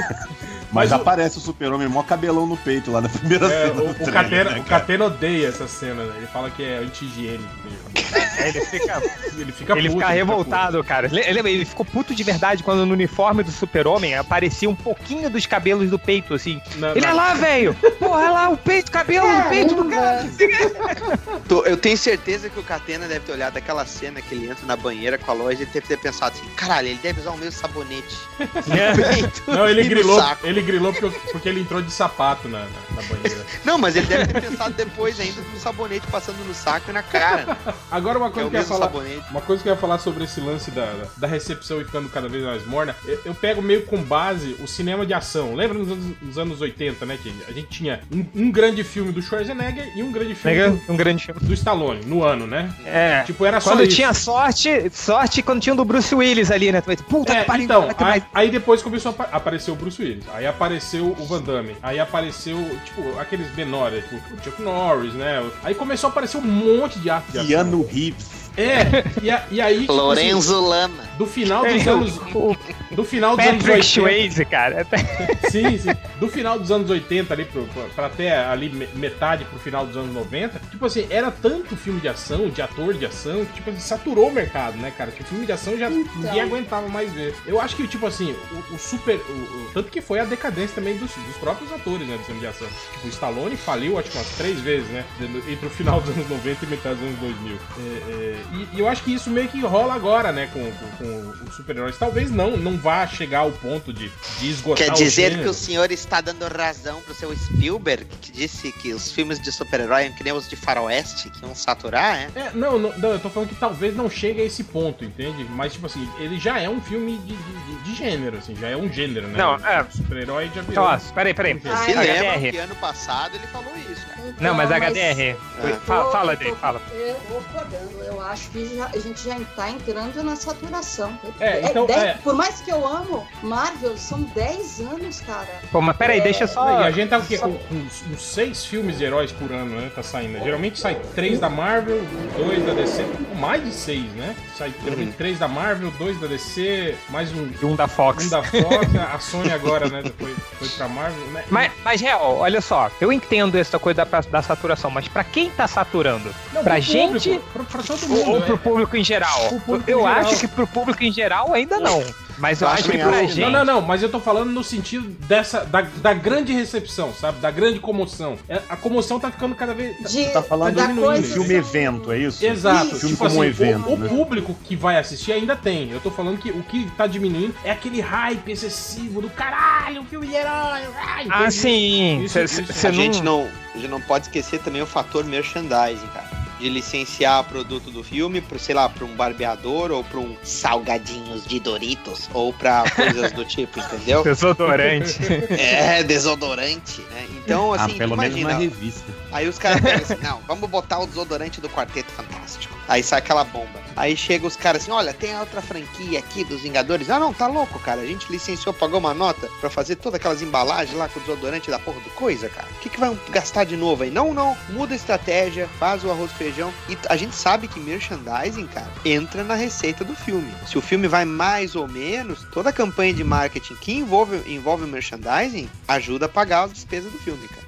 Mas, Mas o- aparece o super-homem, mó cabelão no peito lá na primeira É, cena. o, o, Catena, né, o cara? Catena odeia essa cena, né? Ele fala que é anti-higiênico. É, ele fica, Ele fica ele puto, fica revoltado, cara. Le- Lembra, ele ficou puto de verdade quando no uniforme do super-homem aparecia um pouquinho dos cabelos do peito, assim. Na- Ele na- é lá, velho! Porra, é lá o peito, cabelo no peito do cara! Eu tenho certeza que o Catena deve ter olhado aquela cena que ele entra na banheira com a loja e deve ter pensado assim, caralho, ele deve usar o mesmo sabonete. <laughs> no peito Não, ele no grilou, saco." ele grilou porque, porque ele entrou de sapato na, na, na banheira. <laughs> Não, mas ele deve ter pensado depois ainda do sabonete passando no saco e na cara. Agora uma É coisa o que eu ia falar. sabonete. Uma coisa que eu ia falar sobre esse lance da, da recepção e ficando cada vez mais morna, eu, eu pego meio com base o cinema de ação. Lembra nos anos, nos anos 80, né? Que a gente tinha um, um grande filme do Schwarzenegger e um grande filme Mega, do, um grande filme. do Stallone, no ano, né? É. Tipo, era só Quando isso. tinha sorte, sorte quando tinha um do Bruce Willis ali, né? Tu vai, Puta É, que pariu, então, ter aí, aí depois começou a apa- aparecer o Bruce Willis, aí apareceu o Van Damme, aí apareceu, tipo, aqueles menores, tipo, o Chuck Norris, né? Aí começou a aparecer um monte de arte de ação. Keanu Reeves. É, e, a- e aí, tipo, assim, Lorenzo Lama. do final dos É, anos... Do final dos anos Patrick 80... Swayze, cara. <laughs> Sim, sim. Do final dos anos 80 ali pro, pra- pra até ali me- metade pro final dos anos 90, tipo assim, era tanto filme de ação, de ator de ação, que tipo assim, saturou o mercado, né, cara? Que o filme de ação já Então. ninguém aguentava mais ver. Eu acho que, tipo assim, o, o super. o- o- tanto que foi a decadência também dos, dos próprios atores, né, do filme de ação. Tipo, o Stallone faliu, acho que umas três vezes, né? Entre o final dos anos 90 e metade dos anos 2000. É, é, e, e eu acho que isso meio que rola agora, né, com, com, com os super-heróis. Talvez não, não vá chegar ao ponto de, de esgotar Quer o dizer gênero. que o senhor está dando razão pro seu Spielberg, que disse que os filmes de super-herói, que nem os de faroeste, que iam saturar, é? É, não, não, não, eu tô falando que talvez não chegue a esse ponto, entende? Mas, tipo assim, ele já é um filme de, de, de- gênero, assim, já é um gênero, né? Não, é. Super-herói já virou. Ó, peraí, peraí. Ah, Se é. lembra HDR. que ano passado ele falou isso, cara. Não, mas Então, HDR. Ah. Fala, fala Dave, fala. Eu vou podando. Eu acho que já- a gente já tá entrando na saturação. É, então, dez- é. Por mais que eu amo Marvel, são 10 anos, cara. Pô, mas peraí, deixa eu só. E a gente tá o quê? Com, com uns, uns seis filmes de heróis por ano, né? Tá saindo. né? Geralmente sai três da Marvel, dois da DC, mais de seis, né? Sai geralmente três da Marvel, dois da DC, mais um, Um da Fox. um da Fox, a Sony agora, né? Foi, foi pra Marvel, né? Mas, mas, real, olha só, eu entendo essa coisa da, da saturação, mas pra quem tá saturando? Não, pra pro gente público, pra, pra todo mundo. ou, ou é. pro público em geral? Público eu em geral. acho que pro público em geral ainda não. Mas eu Eu acho que pra gente. Não, não, não, mas eu tô falando no sentido dessa, da, da grande recepção, sabe? Da grande comoção. É, A comoção tá ficando cada vez. De, Tá falando da de coisa Filme evento, é isso? Exato, Isso. Filme tipo como assim, um evento, o, o né? público que vai assistir ainda tem. Eu tô falando que o que tá diminuindo é aquele hype excessivo do caralho, filme de herói. ai, Ah, sim. Isso- Cê- isso- cê a não- gente não, a gente não pode esquecer também o fator merchandising, cara. De licenciar produto do filme para, sei lá, para um barbeador ou para um salgadinhos de Doritos ou para coisas do tipo, entendeu? <laughs> Desodorante. É, desodorante, né? Então, Ah, assim, pelo menos imagina, na revista. Aí os caras pegam <laughs> assim, não, vamos botar o desodorante do Quarteto Fantástico. Aí sai aquela bomba. Aí chega os caras assim, olha, tem a outra franquia aqui dos Vingadores. Ah, não, tá louco, cara. A gente licenciou, pagou uma nota pra fazer todas aquelas embalagens lá com o desodorante da porra do coisa, cara. O que, que vai gastar de novo aí? Não, não. Muda a estratégia, faz o arroz com feijão. E a gente sabe que merchandising, cara, entra na receita do filme. Se o filme vai mais ou menos, toda a campanha de marketing que envolve, envolve merchandising ajuda a pagar as despesas do filme, cara.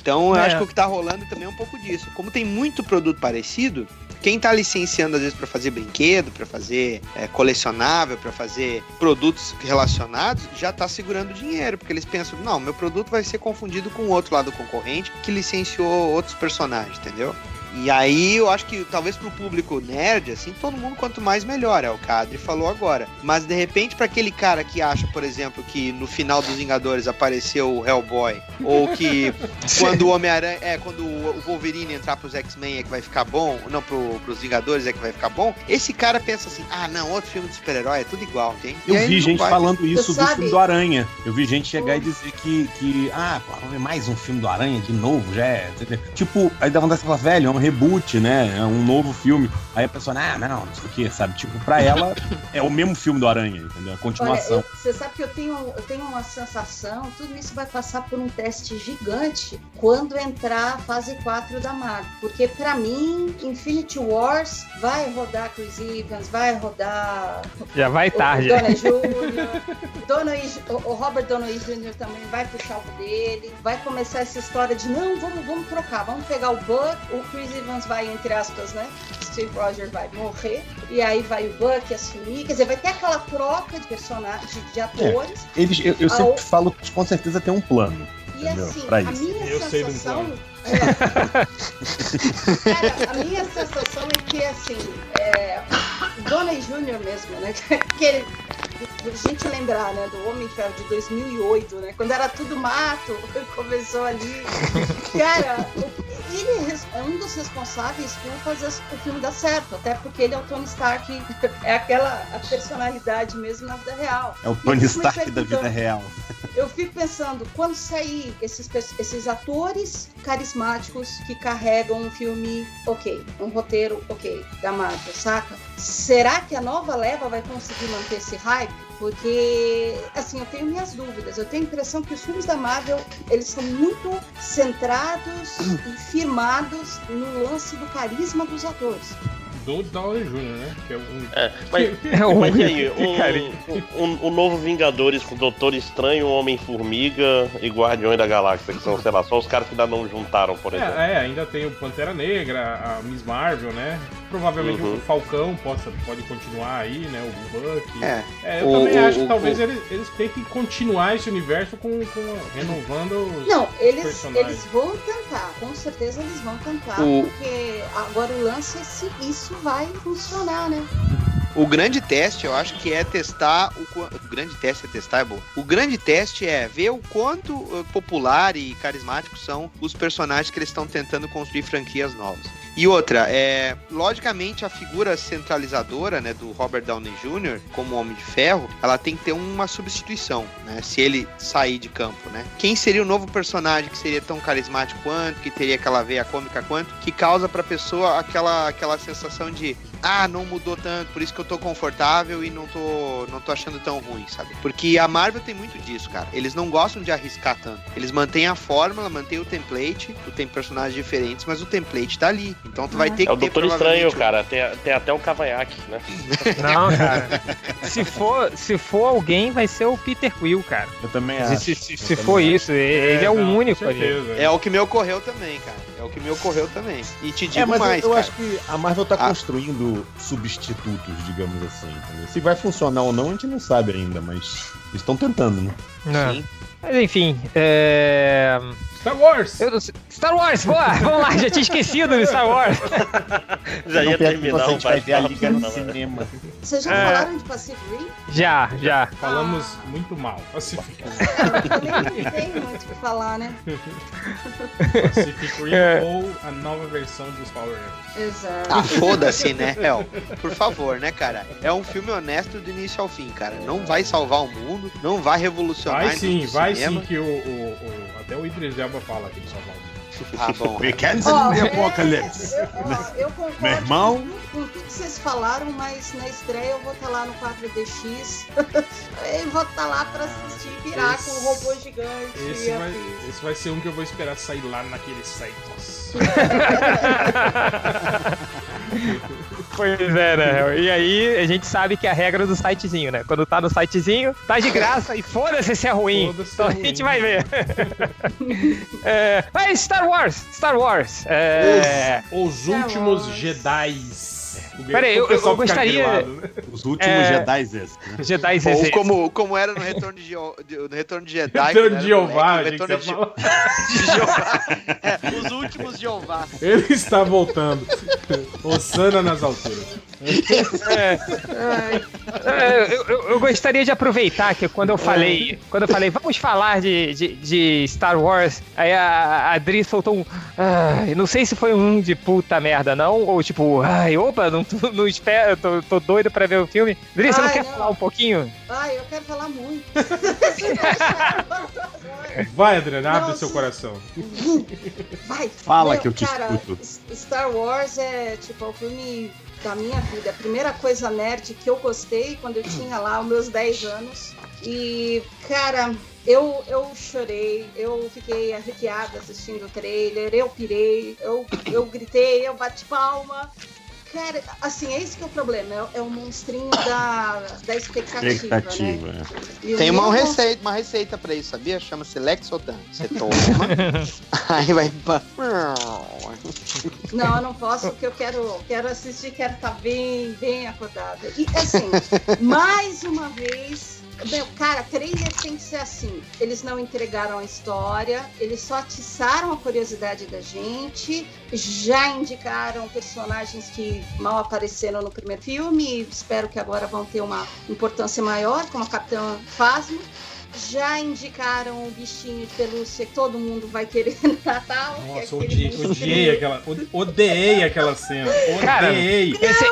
Então eu É. acho que o que tá rolando também é um pouco disso. Como tem muito produto parecido, quem tá licenciando às vezes para fazer brinquedo, para fazer é, colecionável, para fazer produtos relacionados, já tá segurando dinheiro, porque eles pensam, não, meu produto vai ser confundido com o outro lado concorrente que licenciou outros personagens, entendeu? E aí eu acho que talvez pro público nerd, assim, todo mundo quanto mais melhor, é o que a Adri falou agora. Mas de repente, para aquele cara que acha, por exemplo, que no final dos Vingadores apareceu o Hellboy, ou que <laughs> quando o Homem-Aranha. É, quando o Wolverine entrar pros X-Men é que vai ficar bom, não, pro, pros Vingadores é que vai ficar bom, esse cara pensa assim: ah, não, outro filme de super-herói é tudo igual, tem? Eu vi gente falando isso do sabe- filme do Aranha. Eu vi gente chegar Hum. e dizer que, que ah, pô, vamos ver mais um filme do Aranha de novo, já é. Tipo, aí dá vontade de falar, velho, é um reboot, né? É um novo filme. Aí a pessoa, ah, não, não sei o que, sabe? Tipo, pra ela é o mesmo filme do Aranha, entendeu? A Olha, continuação. eu- você sabe que eu tenho, eu tenho uma sensação, tudo isso vai passar por um teste gigante quando entrar a fase 4 da Marvel. Porque pra mim, Infinity Wars vai rodar Chris Evans, vai rodar Já vai o- tarde. o Downey Jr., Downey- o, o Robert Downey Jr. também vai puxar o dele, vai começar essa história de não, vamos, vamos trocar, vamos pegar o Buck, o Chris Evans vai, entre aspas, né? Steve Rogers vai morrer, e aí vai o Buck assumir, quer dizer, vai ter aquela troca de personagens, de, de atores, Eles, eu, eu sempre o- falo que com certeza tem um plano. e Entendeu? assim, Pra a isso. minha Eu sensação. É, cara, a minha sensação é que assim, é, o Downey Jr. mesmo, né? Que ele a gente lembrar, né, do Homem de Ferro de 2008, né, quando era tudo mato, <laughs> começou ali. Cara, ele é um dos responsáveis por fazer o filme dar certo, até porque ele é o Tony Stark, <laughs> é aquela a personalidade mesmo na vida real. É o Tony Stark da vida real. Eu fico pensando, quando sair esses, esses atores carismáticos que carregam um filme ok, um roteiro ok, da Marvel, saca? Será que a nova leva vai conseguir manter esse hype? Porque, assim, eu tenho minhas dúvidas. Eu tenho a impressão que os filmes da Marvel, eles são muito centrados e firmados no lance do carisma dos atores do Downey Jr., né? Que é um. É, mas, <laughs> é um mas aí, <laughs> um, um, um, novo Vingadores com Doutor Estranho, Homem-Formiga e Guardiões da Galáxia, que são, sei lá, só os caras que ainda não juntaram, por é, exemplo. É, é ainda tem o Pantera Negra, a Miss Marvel, né? Provavelmente uhum. o Falcão possa, pode continuar aí, né? O Buck. É, é eu o, também o, acho que talvez eles, eles tentem continuar esse universo com, com renovando os Não, eles, personagens. eles vão tentar, com certeza eles vão tentar, porque agora o lance é se isso vai funcionar, né? O grande teste, eu acho que é testar o, o grande teste é testar é bom. O grande teste é ver o quanto uh, popular e carismáticos são os personagens que eles estão tentando construir franquias novas. E outra, é, logicamente a figura centralizadora, né, do Robert Downey Jr. como Homem de Ferro, ela tem que ter uma substituição, né, se ele sair de campo, né? Quem seria o novo personagem que seria tão carismático quanto, que teria aquela veia cômica quanto, que causa pra pessoa aquela, aquela sensação de ah, não mudou tanto, por isso que eu tô confortável e não tô, não tô achando tão ruim, sabe? Porque a Marvel tem muito disso, cara. Eles não gostam de arriscar tanto. Eles mantêm a fórmula, mantêm o template, tu tem personagens diferentes, mas o template tá ali. Então tu vai ter é que É o Doutor Estranho, cara. Tem, tem até o cavanhaque, né? Não, <laughs> cara. se, for, se for alguém, vai ser o Peter Quill, cara. Eu também acho. Se, se, se for acho. isso, ele é, é o não, único ali. É o que me ocorreu também, cara. É o que me ocorreu também. E te é, digo é, mas mais, eu, eu acho que a Marvel tá ah. construindo substitutos, digamos assim. Entendeu? Se vai funcionar ou não, a gente não sabe ainda, mas estão tentando, né? Não. Sim. Mas enfim, é... Star Wars! Eu, Star Wars, boa! <laughs> Vamos lá, já tinha esquecido de Star Wars. <laughs> já ia terminar gente vai ver a liga no cinema. Vocês já é... falaram de Pacific Rim? Já, já. Falamos ah. muito mal. Pacific Rim. também não tem muito o que falar, né? Pacific Rim é. ou a nova versão dos Power Rangers. Exato. Ah, foda-se, né, El? Por favor, né, cara? É um filme honesto do início ao fim, cara. Não vai salvar o mundo, não vai revolucionar Vai sim, vai cinema. sim que o, o, o, o Idris Elba fala aqui do Salvador. Ah, bom. Weekends oh, the Apocalypse. Eu, eu, eu concordo <laughs> Meu irmão. Com, com, tudo que vocês falaram, mas na estreia eu vou estar lá no 4DX. <laughs> eu vou estar lá pra assistir virar esse, com o robô gigante. Esse vai, esse vai ser um que eu vou esperar sair lá naquele site. <laughs> Pois é, né? E aí a gente sabe que é a regra do sitezinho, né? Quando tá no sitezinho, tá de graça e foda-se se é ruim. Então é a gente vai ver. <laughs> é, mas Star Wars, Star Wars. É... Os, os últimos Jedi. Peraí, eu, eu gostaria. né? Os últimos é... Jedi né? Jedi Ou como, como era no Retorno de, no Retorno de Jedi. <laughs> Retorno de Jeová, Retorno de... de Jeová. É, os últimos Jeová. Ele está voltando. Osana nas alturas. É, é, eu, eu, eu, gostaria de aproveitar que quando eu falei, quando eu falei, vamos falar de, de, de Star Wars, aí a, a Adri soltou um. Ai, não sei se foi um de puta merda, não, ou tipo, ai, opa, não, <laughs> não espero, tô, tô doido pra ver o filme. Adri, você não quer não. falar um pouquinho? Ai, eu quero falar muito. <laughs> Vai, Adriana, abre Nossa. seu coração. Vai. Fala Meu, que eu te cara, escuto. Star Wars é tipo o filme da minha vida. A primeira coisa nerd que eu gostei quando eu tinha lá os meus 10 anos. E, cara, eu, eu chorei, eu fiquei arrepiada assistindo o trailer, eu pirei, eu, eu gritei, eu bati palma. Cara, assim, é esse que é o problema, é, é o monstrinho da, da expectativa. expectativa né? é. Tem uma receita, uma receita pra isso, sabia? Chama-se Lexotan. Você toma, <laughs> aí vai. Não, eu não posso, porque eu quero, quero assistir, quero estar tá bem, bem acordada. E assim, <laughs> mais uma vez, cara, trailer tem que ser assim. Eles não entregaram a história, eles só atiçaram a curiosidade da gente, já indicaram personagens que mal apareceram no primeiro filme, espero que agora vão ter uma importância maior, como a Capitã Phasma. Já indicaram o bichinho de pelúcia que todo mundo vai querer no <laughs> Natal. que é Nossa, aquele odiei, odiei aquela. Odiei aquela cena. Cara, Odiei. Esse,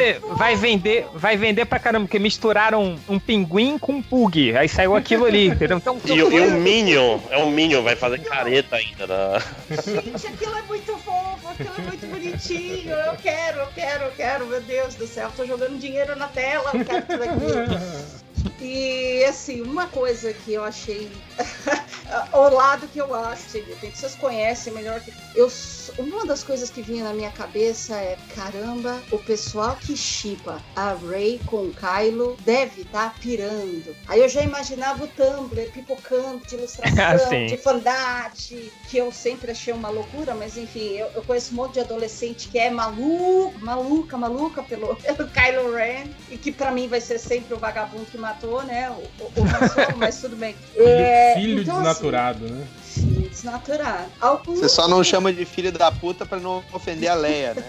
esse vai vender, vai vender pra caramba, porque misturaram um pinguim com um pug. Aí saiu aquilo ali, entendeu? Então, E, o- e o Minion, é um Minion, vai fazer careta ainda. né? Gente, aquilo é muito fofo, aquilo é muito bonitinho. Eu quero, eu quero, eu quero, meu Deus do céu, tô jogando dinheiro na tela, eu quero tudo aquilo. <laughs> E assim, uma coisa que eu achei. <laughs> o lado que eu acho, que vocês conhecem melhor que. Eu, uma das coisas que vinha na minha cabeça é: caramba, o pessoal que chipa a Ray com o Kylo deve estar pirando. Aí eu já imaginava o Tumblr pipocando de <laughs> Ah, ilustração, sim. de fandart, que eu sempre achei uma loucura, mas enfim, eu, eu conheço um monte de adolescente que é maluco, maluca, maluca pelo, <laughs> pelo Kylo Ren, e que pra mim vai ser sempre o vagabundo que matou, né? O, o, mas tudo bem. É, Filho então, desnaturado, né? Filho desnaturado. Alguns Você só não chama de filho da puta pra não ofender a Leia, né?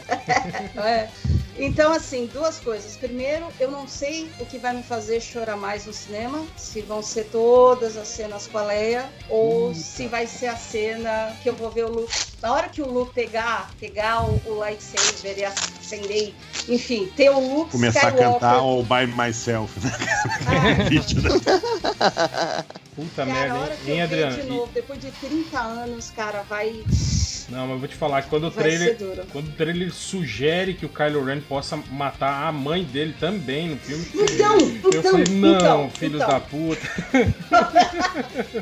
<laughs> É. Então, assim, duas coisas. Primeiro, eu não sei o que vai me fazer chorar mais no cinema. Se vão ser todas as cenas com a Leia ou se vai ser a cena que eu vou ver o Luke. Na hora que o Luke pegar, pegar o, o lightsaber e acender, enfim, ter o Luke Começar a Skywalker. cantar All By Myself. né? <laughs> <laughs> Ah, Puta cara, a merda, hora hein, que hein eu Adriano? de novo, depois de 30 anos, cara, vai, Não, mas eu vou te falar que quando o vai trailer. Quando o trailer sugere que o Kylo Ren possa matar a mãe dele também no filme. Então, eu então, falei, não, então, filhos então. da puta. <laughs>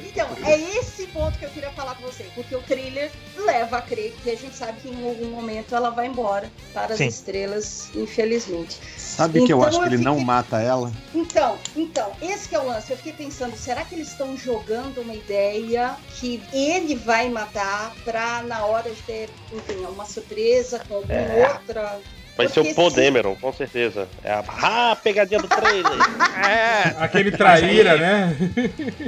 Então, é esse ponto que eu queria falar com você, porque o trailer leva a crer que a gente sabe que em algum momento ela vai embora para as Sim. estrelas, infelizmente. Sabe que eu Então acho que eu ele não fiquei- mata ela? Então, então, esse que é o lance. Eu fiquei pensando, será que eles estão jogando uma ideia que ele vai matar pra na hora de ter, enfim, uma surpresa com alguma É. outra. Vai ser o se- Dameron, com certeza. É a ah, pegadinha do trailer. <laughs> é, Aquele traíra, né?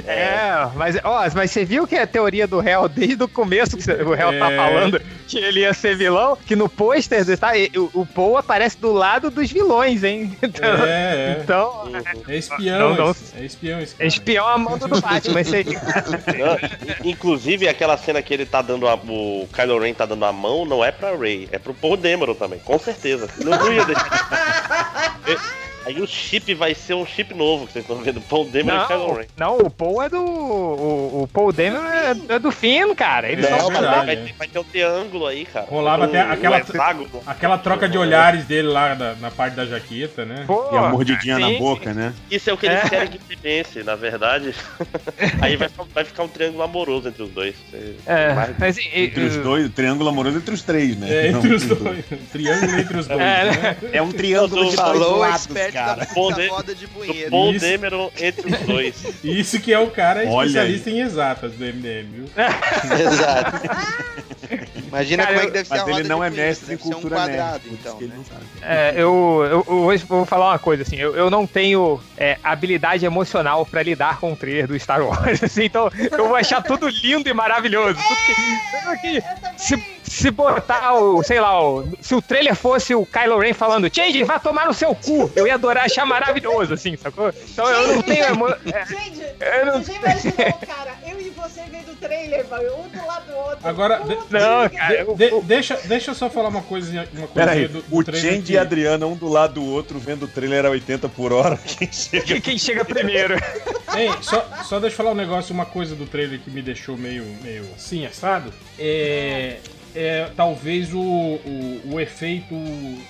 é, mas, ó, mas você viu que a teoria do réu, desde o começo que o réu tá É. falando que ele ia ser vilão, que no pôster tá, o, o Paul aparece do lado dos vilões, hein? <laughs> Então, É, é. então É espião, Não, não. é espião esse é cara. espião amando do Batman, esse aí. Não, Inclusive, aquela cena que ele tá dando a, o Kylo Ren tá dando a mão não é pra Rey, é pro Paul Dameron também, com certeza. Não, não ia deixar. <laughs> Aí o chip vai ser um chip novo que vocês estão vendo, Paul Dameron e Kylo Não, Ren. não, o Paul é do. O, o Paul Dameron é, é do Finn, cara. Ele Não, só Não, mas verdade, vai, é. ter, vai ter um triângulo aí, cara. Rolava Um- até aquela- um. Aquela troca de olhares dele lá na, na parte da jaqueta, né? Pô, E a mordidinha na sim, boca, né? Isso é o que eles É. querem que se pense, na verdade. <laughs> aí vai, ficar- vai ficar um triângulo amoroso entre os dois. É, vai- mas e- Entre os e- dois, o triângulo amoroso entre os três, né? É, Não, entre os dois. Um triângulo entre os dois, É, né? É um triângulo de dois Falou lados, cara. da, Pô, da né? roda de do punheta. Paul Isso. Entre os dois. <laughs> Isso que é o cara Olha especialista em exatas do MDM, viu? <laughs> Exato. Imagina Cara, como é que deve ser a Mas roda ele não de é punheta, mestre em deve ser um cultura quadrado, nerd. então, né? É, eu, eu, eu hoje vou falar uma coisa, assim, eu, eu não tenho é, habilidade emocional pra lidar com o trailer do Star Wars, <laughs> assim, então eu vou achar tudo lindo e maravilhoso. Tudo que, tudo que- se, se botar o, sei lá, o, se o trailer fosse o Kylo Ren falando Change, vai tomar no seu cu, eu ia adorar achar maravilhoso, assim, sacou? Então eu não tenho emo... é, Gente, eu não- você já imaginou, cara, eu e você vendo o trailer, vai, um do lado do outro. Agora, de- Não, cara, eu- De- deixa, deixa eu só falar uma coisinha, uma Pera coisinha aí, do, do o trailer Change que- e a Adriana, um do lado do outro, vendo o trailer a 80 por hora. <laughs> Quem chega quem chega primeiro? Ei, só, só deixa eu falar um negócio, uma coisa do trailer que me deixou meio, meio assim, assado. É. É talvez o, o, o efeito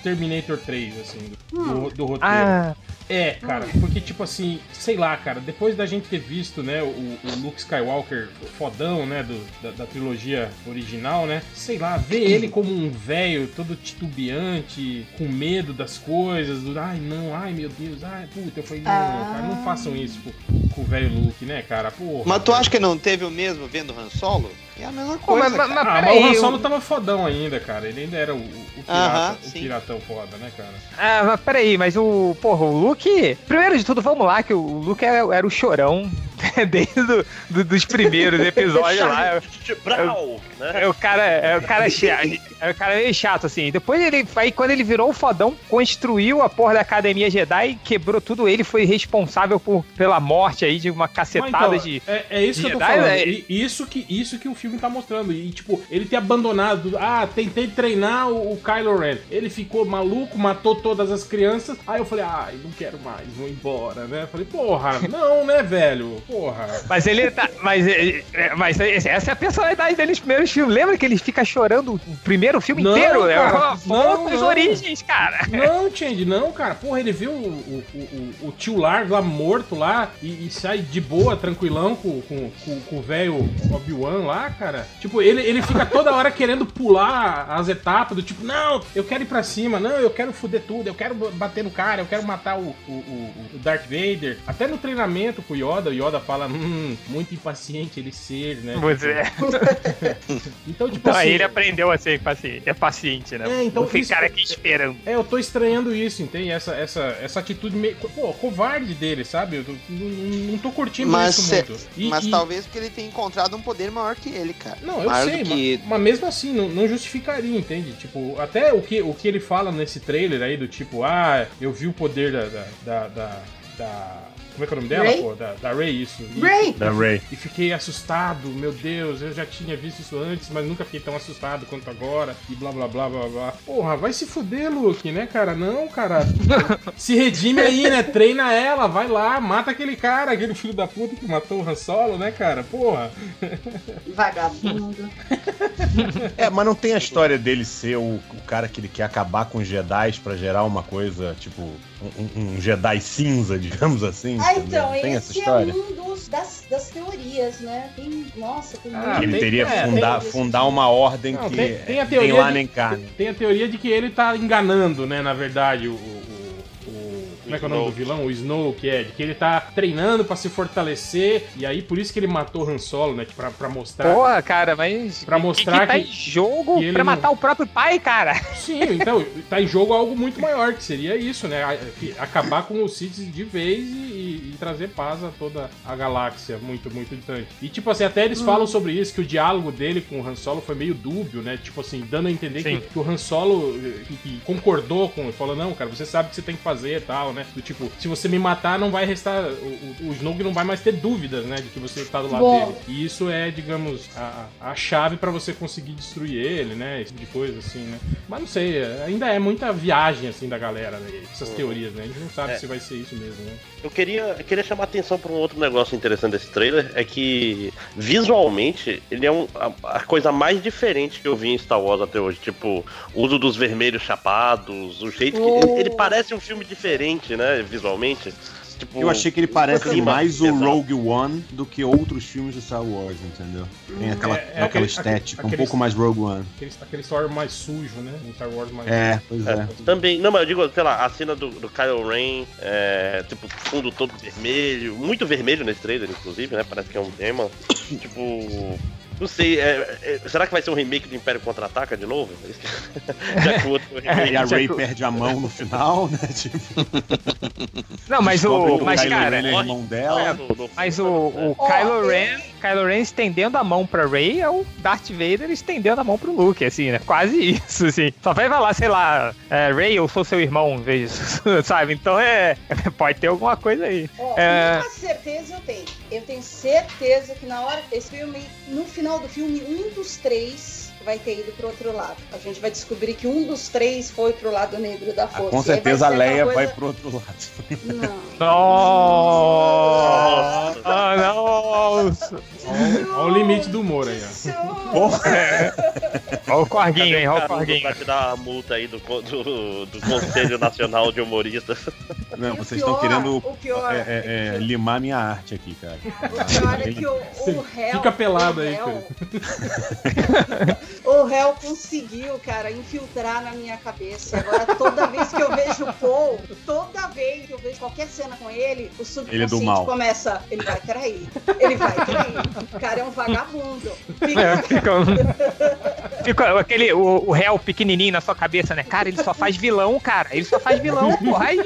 Terminator 3, assim, do, do roteiro. Ah, É, cara, porque tipo assim, sei lá, cara, depois da gente ter visto, né, o, o Luke Skywalker fodão, né, do, da, da trilogia original, né, sei lá, ver <clears throat> ele como um velho todo titubeante, com medo das coisas, do ai não, ai meu Deus, ai puta, eu falei, não, Ah. cara, não façam isso com, com o velho Luke, né, cara, porra. Mas tu acha que não teve o mesmo vendo Han Solo? É a mesma coisa. mas, mas, mas Ah, mas o Han eu- Solo tava fodão ainda, cara. Ele ainda era o, o, o pirata, Aham, o sim. piratão foda, né, cara? Ah, mas peraí, mas o. Porra, o Luke. Primeiro de tudo, vamos lá, que o Luke era, era o chorão <laughs> desde do, do- dos primeiros episódios lá. Brau, né? É o cara, é o cara chato, é o cara meio chato, assim. Depois ele, aí quando ele virou o fodão, construiu a porra da Academia Jedi, quebrou tudo, ele foi responsável por, pela morte aí de uma Mas cacetada então, de... é, é isso que eu tô Jedi, falando. é- E Isso que, isso que o filme tá mostrando. E, tipo, ele ter abandonado. Ah, tentei treinar o, o Kylo Ren. Ele ficou maluco, matou todas as crianças. Aí eu falei, ai, não quero mais, vou embora, né? Eu falei, porra, não, né, velho? Porra. Mas ele tá. Mas, é, é, mas essa é a personalidade dele nos primeiros filmes. Lembra que ele fica chorando o primeiro filme Não, inteiro? é cara, não, não. origens, cara. Não, Change, não, cara. Porra, ele viu o, o, o, o tio Largo lá morto lá e, e sai de boa, tranquilão com, com, com, com o velho Obi-Wan lá, cara. Tipo, ele, ele fica toda hora querendo pular as etapas do tipo, não, eu quero ir pra cima, não, eu quero foder tudo, eu quero bater no cara, eu quero matar o, o, o, o Darth Vader. Até no treinamento com o Yoda, o Yoda fala, hum, muito impaciente ele ser, né? Pois é. <laughs> Então, tipo Então, assim. aí ele aprendeu a ser paciente, é paciente, né? É, então Não isso- ficar aqui esperando. É, eu tô estranhando isso, entende? Essa, essa, essa atitude meio. Pô, covarde dele, sabe? Eu tô- não, não tô curtindo Mas, isso muito. E- mas e- talvez porque ele tenha encontrado um poder maior que ele, cara. Não, eu maior sei, do mas, que- mas mesmo assim, não, não justificaria, entende? Tipo, até o que, o que ele fala nesse trailer aí, do tipo, ah, eu vi o poder da. da. da. da- da- como é que é o nome dela, Rey? pô? Da, da Ray, isso. E- Ray! Da Ray. E fiquei assustado, meu Deus, eu já tinha visto isso antes, mas nunca fiquei tão assustado quanto agora, e blá blá blá blá blá. Porra, vai se fuder, Luke, né, cara? Não, cara. <laughs> se redime aí, né? Treina ela, vai lá, mata aquele cara, aquele filho da puta que matou o Han Solo, né, cara? Porra. Vagabundo. <laughs> É, mas não tem a história dele ser o, o cara que ele quer acabar com os Jedi pra gerar uma coisa, tipo, um, um Jedi cinza, digamos assim. Ah, entendeu? então, tem essa esse é história. um dos, das, das teorias, né? Tem, nossa, tem Ah, ele tem- teria é, fundar, tem- fundar uma ordem Não, que tem- tem a nem teoria lá de- nem carne. Tem a teoria de que ele tá enganando, né, na verdade, o- como é que é o nome do vilão? O Snow, que é, que ele tá treinando pra se fortalecer, e aí por isso que ele matou o Han Solo, né? Pra, pra mostrar. Porra, cara, mas. Pra que- mostrar que, tá que- em jogo que pra não- matar o próprio pai, cara. Sim, então, tá em jogo algo muito maior, que seria isso, né? Que- Acabar com os Sith de vez e, trazer paz a toda a galáxia, muito, muito distante. E, tipo assim, até eles falam sobre isso, que o diálogo dele com o Han Solo foi meio dúbio, né? Tipo assim, dando a entender que, que o Han Solo eh, que, que concordou com ele, falou, não, cara, você sabe o que você tem que fazer e tal, né? Do tipo, se você me matar, não vai restar, o, o, o Snoke não vai mais ter dúvidas, né? De que você tá do lado Bom. dele. E isso é, digamos, a, a chave pra você conseguir destruir ele, né? Esse tipo de coisa, assim, né? Mas não sei, ainda é muita viagem, assim, da galera, né? Essas teorias, né? A gente não sabe É. se vai ser isso mesmo, né? Eu queria, eu queria chamar a atenção para um outro negócio interessante desse trailer, é que visualmente ele é um, a, a coisa mais diferente que eu vi em Star Wars até hoje. Tipo, o uso dos vermelhos chapados, o jeito que. Oh. Ele, ele parece um filme diferente, né, visualmente. Tipo, Eu achei que ele parece mais o. Rogue One do que outros filmes de Star Wars, entendeu? Tem aquela, É, é aquela aquele- estética, aquele- um pouco mais Rogue One. Aquele, aquele Star Wars mais sujo, né? Um Star Wars mais. É, pois é. Também, não, mas eu digo, sei lá, a cena do, do Kylo Ren, é, tipo, fundo todo vermelho, muito vermelho nesse trailer, inclusive, né? Parece que é um tema. <coughs> tipo. Não sei, é- é- será que vai ser um remake do Império Contra-Ataca de novo? <laughs> Já que o outro foi remake. E a Ray que perde a mão no final, né? <laughs> Tipo, Não, mas descobre o. Mas, Kylo cara. Ren é irmão É, dela. Mas o, o Kylo Ren, Kylo Ren estendendo a mão pra Rey é o Darth Vader estendendo a mão pro Luke, assim, né? Quase isso, assim. Só vai falar, sei lá, é, Rey, eu sou seu irmão, veja, <laughs> sabe? Então é. Pode ter alguma coisa aí. Ó, É. Certeza eu tenho. Eu tenho certeza que na hora esse filme, no final do filme, um dos três vai ter ido pro outro lado. A gente vai descobrir que um dos três foi pro lado negro da Ah, força. com aí vai certeza a Leia coisa- vai pro outro lado. Não. Nossa! Ah, nossa! Olha o limite do humor aí, ó. Isso. Olha o corguinho, hein? Olha o corguinho. Pra te dar a multa aí do, do, do Conselho Nacional de Humoristas. Não, E vocês estão pior- querendo o pior é, é, é, limar minha arte aqui, cara. O pior é que o, o réu. Fica pelado o aí, réu- <laughs> O réu conseguiu, cara, infiltrar na minha cabeça. Agora, toda vez que eu vejo o Paul, toda vez que eu vejo qualquer cena com ele, o Ele é subconsciente começa. Ele vai trair. Ele vai trair. O cara é um vagabundo. Fica- É, fica, um- fica aquele, o, o réu pequenininho na sua cabeça, né? Cara, ele só faz vilão, cara. Ele só faz vilão, porra. Aí,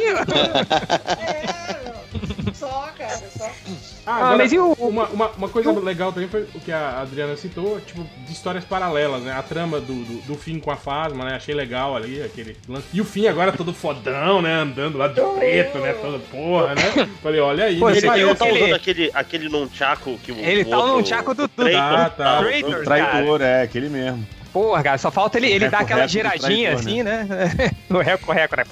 É, meu. Só, cara, só. Ah, Ah, agora, mas e o- uma, uma, uma coisa legal também foi o que a Adriana citou, tipo, de histórias paralelas, né? A trama do, do, do Finn com a Fasma, né? Achei legal ali, aquele lance. E o Finn agora todo fodão, né? Andando lá de preto, né? Todo porra, né? Falei, olha aí, Pô, esse Ele é tá aquele- usando aquele, aquele nunchaku que o Ele o tá outro- nunchaku do- o do- Traitor Ah, tá. tá Traitor. usando. O traidor, é, aquele mesmo. porra, cara, só falta ele, ele dar aquela giradinha traidor, assim, né? <laughs> No reco-reco, né?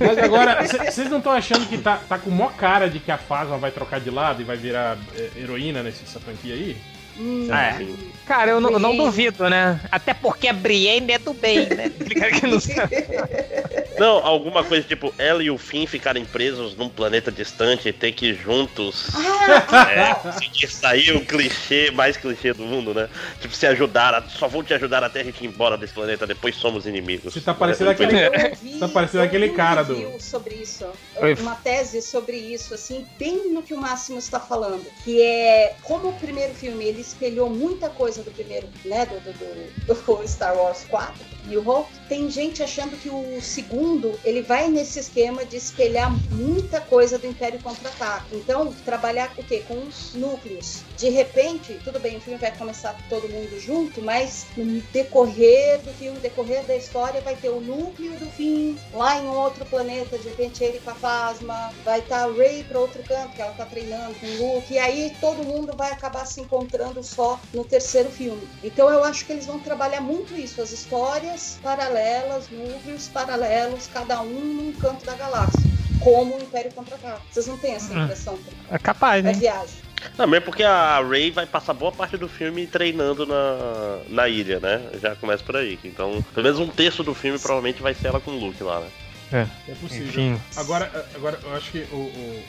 Mas agora, vocês não estão achando que tá, tá com mó cara de que a Fasma vai trocar de lado e vai virar é, heroína nessa franquia aí? Hum, Ah, é. Cara, eu não, duvido, né? Até porque a Brienne é do bem, né? <laughs> Aquele não alguma coisa tipo ela e o Finn ficarem presos num planeta distante e ter que juntos Ah, é, conseguir sair o clichê, mais clichê do mundo, né? Tipo, se ajudar, a- só vão te ajudar até a gente ir embora desse planeta, depois somos inimigos. Você tá parecendo aquele- Eu ouvi, Tá parecendo eu aquele um cara do- sobre isso. Uma tese sobre isso, assim, bem no que o Máximo está falando. Que é como o primeiro filme ele espelhou muita coisa do primeiro, né? Do, do, do- do <laughs> Star Wars 4. New Hope, tem gente achando que o segundo ele vai nesse esquema de espelhar muita coisa do Império Contra-Ataque. Então, trabalhar o quê? Com os núcleos. De repente, tudo bem, o filme vai começar todo mundo junto, mas no decorrer do filme, decorrer da história, vai ter o núcleo do fim lá em outro planeta, de repente ele com a Fasma, vai estar a Rey para outro canto, que ela tá treinando com o Luke, e aí todo mundo vai acabar se encontrando só no terceiro filme. Então eu acho que eles vão trabalhar muito isso, as histórias paralelas, núcleos paralelos, cada um num canto da galáxia, como o Império Contra-Ataca. Vocês não têm essa Hum. impressão? É capaz, É né? viagem. Não, mesmo porque a Ray vai passar boa parte do filme treinando na, na ilha, né? Já começa por aí. Então, pelo menos um terço do filme provavelmente vai ser ela com o Luke lá, né? É possível. Enfim. Agora, agora eu acho que o, o,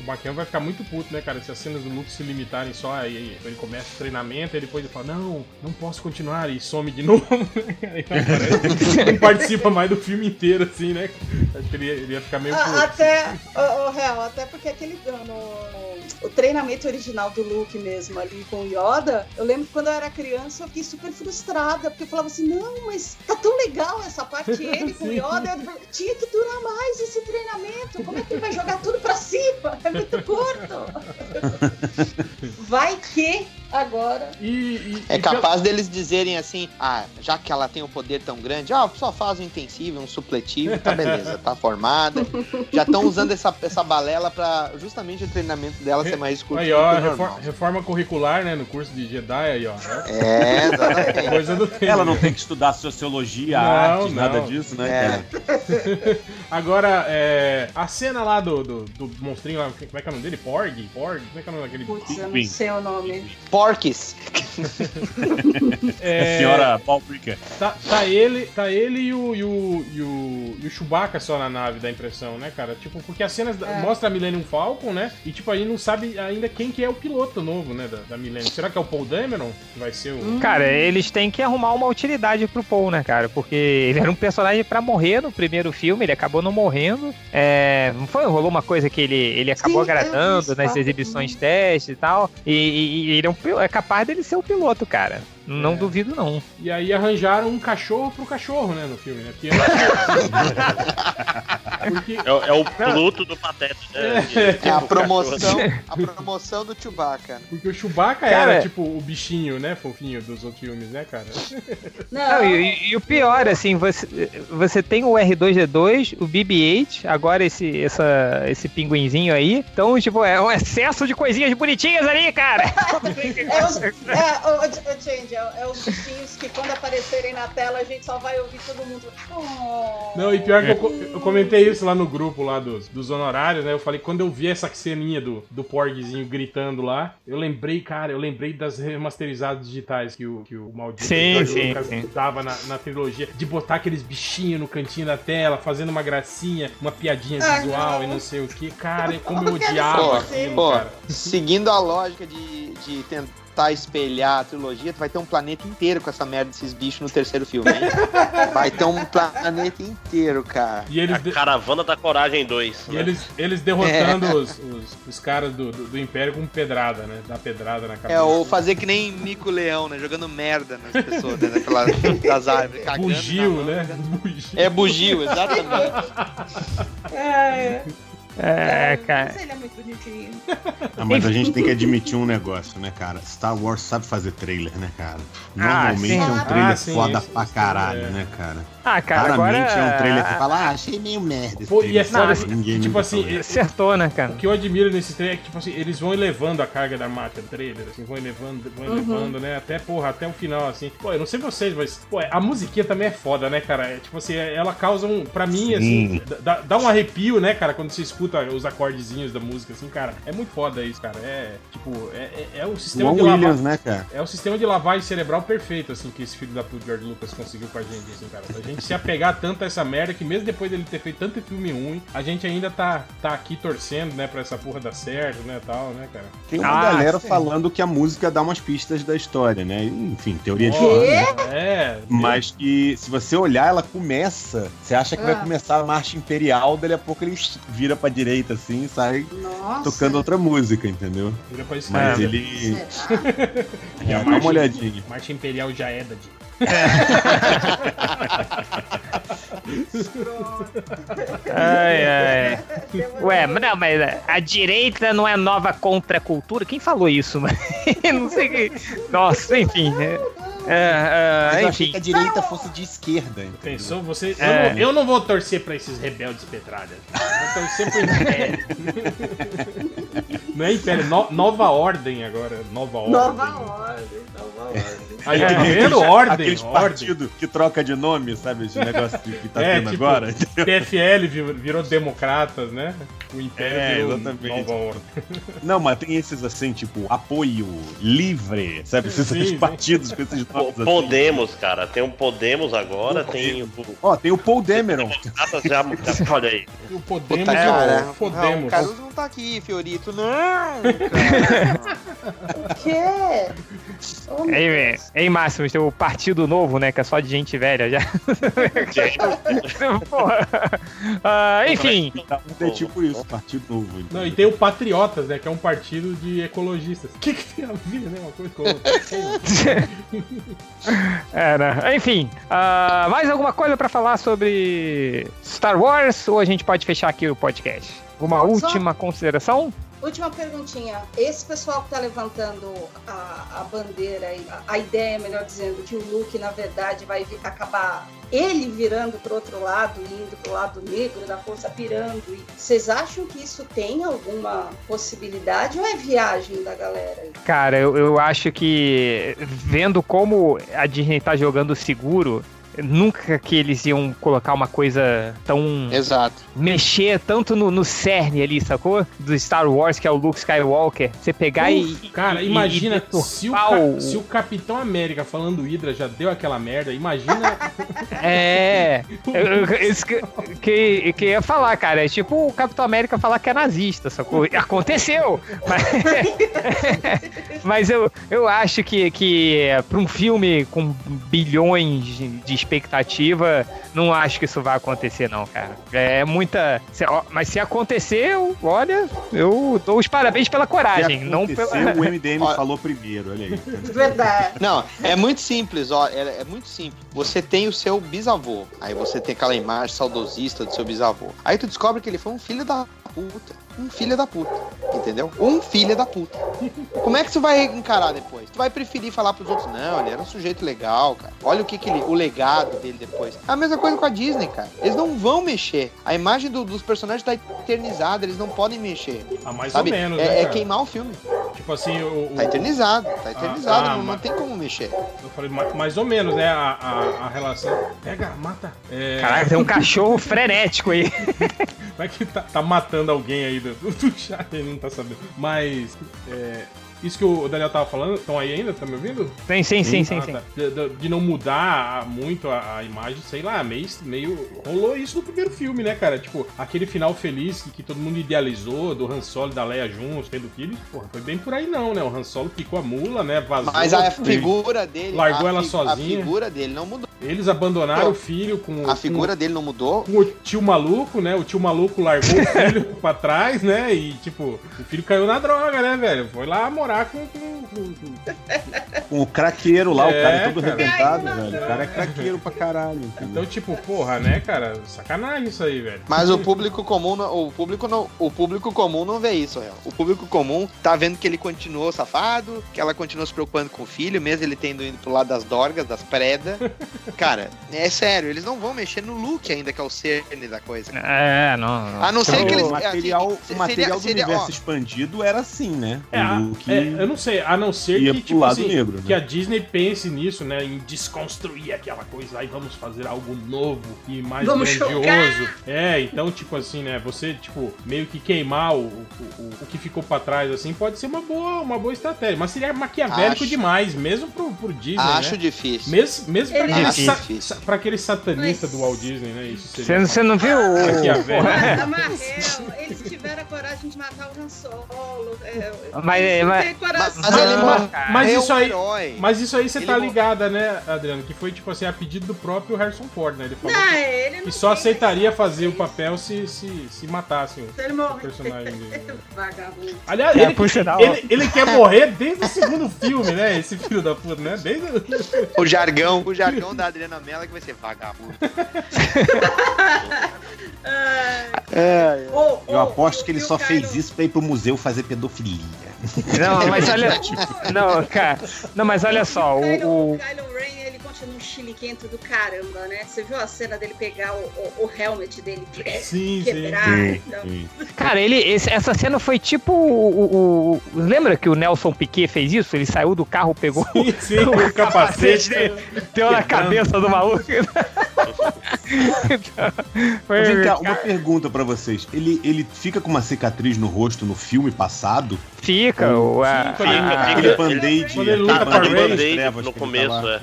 o Baquian vai ficar muito puto, né, cara? Se as cenas do Luke se limitarem só aí, ele começa o treinamento e depois ele fala, não, não posso continuar e some de <laughs> novo. aí aparece, não participa mais do filme inteiro, assim, né? Acho que ele ia, ele ia ficar meio Ah, puto. até, o, real, até porque aquele no, o treinamento original do Luke mesmo ali com o Yoda, eu lembro que quando eu era criança eu fiquei super frustrada, porque eu falava assim, não, mas tá tão legal essa parte <laughs> ele com o. Yoda, eu- tinha que durar mais esse treinamento, como é que ele vai jogar tudo pra cima? É muito curto. <laughs> Vai que agora E, e- É e capaz deles dizerem assim, ah, já que ela tem um poder tão grande, ah, só faz um intensivo, um supletivo, tá beleza, tá formada. Já estão usando essa, essa balela pra justamente o treinamento dela ser mais curto Aí, ó, reforma, reforma curricular, né, no curso de Jedi, aí, ó. É, exatamente. Coisa do tempo. Ela não tem que estudar sociologia, Não, arte, não. nada disso, né, É. <laughs> Agora, é, a cena lá do, do, do monstrinho lá, como é que é o nome dele? Porg? Porg? Como é que é o nome daquele? Putz, eu não sei o nome. Porques. É, <laughs> Senhora Balbrica. Tá, tá ele, tá ele e o, e, o, e, o, e o Chewbacca só na nave, da impressão, né, cara? Tipo, porque as cenas É. mostra a Millennium Falcon, né? E, tipo, a gente não sabe ainda quem que é o piloto novo, né, da, da Millennium. Será que é o Paul Dameron? Que vai ser o... Cara, eles têm que arrumar uma utilidade pro Paul, né, cara? Porque ele era um personagem pra morrer no primeiro filme, ele acabou não morrendo. É, não foi? Rolou uma coisa que ele, ele acabou Sim, agradando nas exibições teste e tal. E, e- e ele é, um é capaz dele ser o piloto, cara. Não É. duvido, não. E aí arranjaram um cachorro pro cachorro, né, no filme, né? Porque... <laughs> Porque... É, o- é o Pluto do Pateta, né? De- É a promoção, cachorro. a promoção do Chewbacca. Porque o Chewbacca Cara- era, tipo, o bichinho, né, fofinho dos outros filmes, né, cara? Não, e, e o pior, assim, você, você tem o R2D2, o BB-8, agora esse, essa, esse pinguinzinho aí. Então, tipo, é um excesso de coisinhas bonitinhas ali, cara. <laughs> É os, é, o, o, o Change, é, é os bichinhos que quando aparecerem na tela a gente só vai ouvir todo mundo. Oh. Não, e pior que eu, eu comentei isso lá no grupo lá dos, dos honorários, né? Eu falei, quando eu vi essa ceninha do, do Porgzinho gritando lá, eu lembrei, cara, eu lembrei das remasterizadas digitais que o, que o maldito Sim, sim, Lucas sim. dava na, na trilogia, de botar aqueles bichinhos no cantinho da tela, fazendo uma gracinha, uma piadinha Ah, visual não. e não sei o que. Cara, como eu odiava aquilo, seguindo a lógica de, de tentar espelhar a trilogia, tu vai ter um planeta inteiro com essa merda desses bichos no terceiro filme, hein? <laughs> Vai ter um planeta inteiro, cara. E eles, A de- Caravana da Coragem 2. e né? eles, eles derrotando <laughs> os, os, os caras do, do, do Império com pedrada, né? Dá pedrada na cabeça. É, ou fazer que nem Mico Leão, né? Jogando merda nas pessoas, né? Das árvores. Bugio, mão, né? jogando- Bugio. É bugio, exatamente. <laughs> É, É, cara. Mas ele é muito bonitinho. <laughs> Ah, mas a gente tem que <laughs> admitir um negócio, né, cara? Star Wars sabe fazer trailer, né, cara? Ah, Normalmente sim. é um trailer Ah, sim, foda esse- pra caralho, é. né, cara? Ah, cara, Raramente agora. é um trailer que fala, ah, achei meio merda. esse Pô, e é trailer. foda ninguém tipo assim, falou. Acertou, né, cara? O que eu admiro nesse trailer é que, tipo assim, eles vão elevando a carga dramática do trailer, assim, vão elevando, vão elevando, né? Até, porra, até o final, assim. Pô, eu não sei vocês, mas, pô, a musiquinha também é foda, né, cara? É, tipo assim, ela causa um. Pra mim, Sim. assim, dá, dá um arrepio, né, cara, quando você escuta os acordezinhos da música, assim, cara. É muito foda isso, cara. É, tipo, é, é, é o sistema Juan de lavar. Williams, né, cara? É o sistema de lavagem cerebral perfeito, assim, que esse filho da puta George Lucas conseguiu com a gente, assim, cara. A gente se apegar tanto a essa merda que mesmo depois dele ter feito tanto filme ruim, a gente ainda tá, tá aqui torcendo, né, pra essa porra dar certo, né, tal, né, cara. Tem uma Ah, galera sim. falando que a música dá umas pistas da história, né? Enfim, teoria de fã, né? É. Mas que se você olhar, ela começa. Você acha que vai Ah. começar a marcha imperial, dali a pouco ele vira pra direita assim e sai Nossa. tocando outra música, entendeu? Mas ele. Será? <laughs> A Dá uma olhadinha. Marcha Imperial já é da de. Ai, ai. Ué, mas não, mas a direita não é nova contracultura? Quem falou isso, mano? <laughs> não sei que. Nossa, enfim. né? É, é, eu achei enfim. que a direita fosse de esquerda. entendeu? Pensou? Você. Eu, É. não, eu não vou torcer pra esses rebeldes petralhas. Eu vou torcer pro Império. Não é Império, no- Nova Ordem agora. Nova Ordem. Nova ordem, nova ordem. Aí, É. vendo? Ordem. Aqueles ordem. partidos que troca de nome, sabe? Esse negócio que, que tá É, tendo tipo, agora. PFL virou, virou Democratas, né? O Império É, virou exatamente. Nova Ordem. Não, mas tem esses assim, tipo, apoio livre, sabe? Esses Sim, sim. partidos com esses nomes assim. Podemos, cara. Tem um Podemos agora, tem o. Ó, tem o Paul. Democratas já, já. Olha aí. O Podemos Puta, e cara. o Podemos. Não, o Caruso não tá aqui, Fiorito. Não, <laughs> cara. O quê? Oh, meu Ei, Máximo, tem o Partido Novo, né? Que é só de gente velha já. Porra. Ah, enfim. É tipo isso, partido novo. então. Não, e tem o Patriotas, né? Que é um partido de ecologistas. O <laughs> que, que tem a ver, né? Uma coisa com. <laughs> É, né? Enfim, ah, mais alguma coisa pra falar sobre Star Wars ou a gente pode fechar aqui o podcast? Uma Só- última consideração? Última perguntinha. Esse pessoal que tá levantando a, a bandeira, a, ideia, melhor dizendo, que o Luke, na verdade, vai acabar ele virando pro outro lado, indo pro lado negro da força, pirando. Vocês acham que isso tem alguma possibilidade ou é viagem da galera? Cara, eu, eu acho que vendo como a Disney tá jogando seguro, nunca que eles iam colocar uma coisa tão. Exato. mexer tanto no, no cerne ali, sacou? Do Star Wars, que é o Luke Skywalker. Você pegar e. Cara, e- imagina e se, o o- se o Capitão América falando Hydra já deu aquela merda, imagina. <laughs> É. <laughs> Isso que, que, que ia falar, cara. É tipo o Capitão América falar que é nazista, sacou? Aconteceu! <laughs> Mas, mas eu, eu acho que, que é, pra um filme com bilhões de, de expectativa, não acho que isso vai acontecer, não, cara. É muita. se- ó, Mas se aconteceu, olha, eu dou os parabéns pela coragem, Se não pela. o MDM <laughs> falou primeiro, olha aí. Verdade. Não, é muito simples, ó. É, é muito simples. Você tem o seu bisavô. Aí você tem aquela imagem saudosista do seu bisavô. Aí tu descobre que ele foi um filho da puta. Um filho da puta. Entendeu? Um filho da puta. Como é que tu vai encarar depois? Tu vai preferir falar pros outros, não, ele era um sujeito legal, cara. Olha o que, que ele. o legado dele depois. É a mesma coisa com a Disney, cara. Eles não vão mexer. A imagem do- dos personagens tá eternizada, eles não podem mexer. Ah, mais sabe? ou menos, é, né? é queimar o filme. Tipo assim, o. o- Tá eternizado, tá eternizado, ah, não, não mas- tem como mexer. eu falei ma- mais ou menos, né? A, a, a relação. Pega, mata. É, Caraca, tem um cachorro frenético aí. <laughs> Vai que tá, tá matando alguém aí do, do chat, ele não tá sabendo. Mas. é, isso que o Daniel tava falando, estão aí ainda? Tá me ouvindo? Sim, sim, sim, sim. Ah, sim. tá. de, de- de não mudar muito a, a imagem, sei lá, meio, meio. Rolou isso no primeiro filme, né, cara? Tipo, aquele final feliz que, que todo mundo idealizou, do Han Solo e da Leia juntos, tendo filhos, porra, foi bem por aí não, né? O Han Solo picou a mula, né? Vazou. Mas a figura dele. Largou a ela fi- sozinha. A figura dele não mudou. Eles abandonaram Pô, o filho com. A figura dele não mudou. Com, com o tio maluco, né? O tio maluco largou o filho <laughs> pra trás, né? E, tipo, o filho caiu na droga, né, velho? Foi lá morar com. com- com- com- Com o craqueiro lá, É, o cara todo cara. arrebentado, velho. O cara é craqueiro pra caralho. entendeu? Então, tipo, porra, né, cara? Sacanagem isso aí, velho. Mas o público comum, não- o público não, o público comum não vê isso, real. O público comum tá vendo que ele continuou safado, que ela continuou se preocupando com o filho, mesmo ele tendo ido pro lado das dorgas, das predas. <laughs> Cara, é sério, eles não vão mexer no look ainda, que é o cerne da coisa. É, não. não. A não ser Então, que eles. o material, assim, o seria- material do seria- universo ó, expandido era assim, né? É, o Luke é, eu não sei, a não ser ia que, pro tipo lado assim, negro, né? que a Disney pense nisso, né, em desconstruir aquela coisa aí, vamos fazer algo novo e mais Vamos grandioso. É, então, tipo assim, né, você, tipo, meio que queimar o, o, o- o que ficou pra trás, assim, pode ser uma boa, uma boa estratégia, mas seria maquiavélico Acho- demais, mesmo pro, pro Disney, acho né? difícil. Mesmo, mesmo pra Acho sa pra aquele satanista Mas- do Walt Disney, né? Isso Você, seria. você não viu o. Maquiavélico. Amarrel, eles tiveram a coragem de matar o Han Solo. É, Mas- mas- coração. mas ele Mas, mas é isso um aí. herói. Mas isso aí você Ele tá mo- ligada, né, Adriano? Que foi, tipo assim, a pedido do próprio Harrison Ford, né? Ele falou Não, que, ele não que só aceitaria fazer o papel se, se, se matassem o Se ele morrer. personagem dele. <laughs> Vagabundo. Aliás, É, ele, ele, ele quer morrer desde o segundo filme, né? Esse filho da puta, né? Desde o... O jargão, o jargão da Adriana Mello é que vai ser vagabundo. <laughs> É, Ô, Eu aposto que ele o só Kylo- fez isso pra ir pro museu fazer pedofilia. Não, mas <laughs> olha. Não, cara. Não, mas olha só, o, Kylo, o. o Kylo Ren, ele continua um chiliquento do caramba, né? Você viu a cena dele pegar o, o, o helmet dele Sim, sim. quebrar? Sim, então. sim. Cara, ele, esse- essa cena foi tipo o, o- o- Lembra que o Nelson Piquet fez isso? Ele saiu do carro, pegou Sim, sim, <laughs> o capacete. dele, deu na cabeça do maluco. Então, <laughs> foi- Mas vem cá, uma pergunta pra vocês. Ele, ele fica com uma cicatriz no rosto no filme passado? Fica, o, a, ele- a- Aquele ele- band-aid. quando ele luta aquele com a band-aid no que começo, é.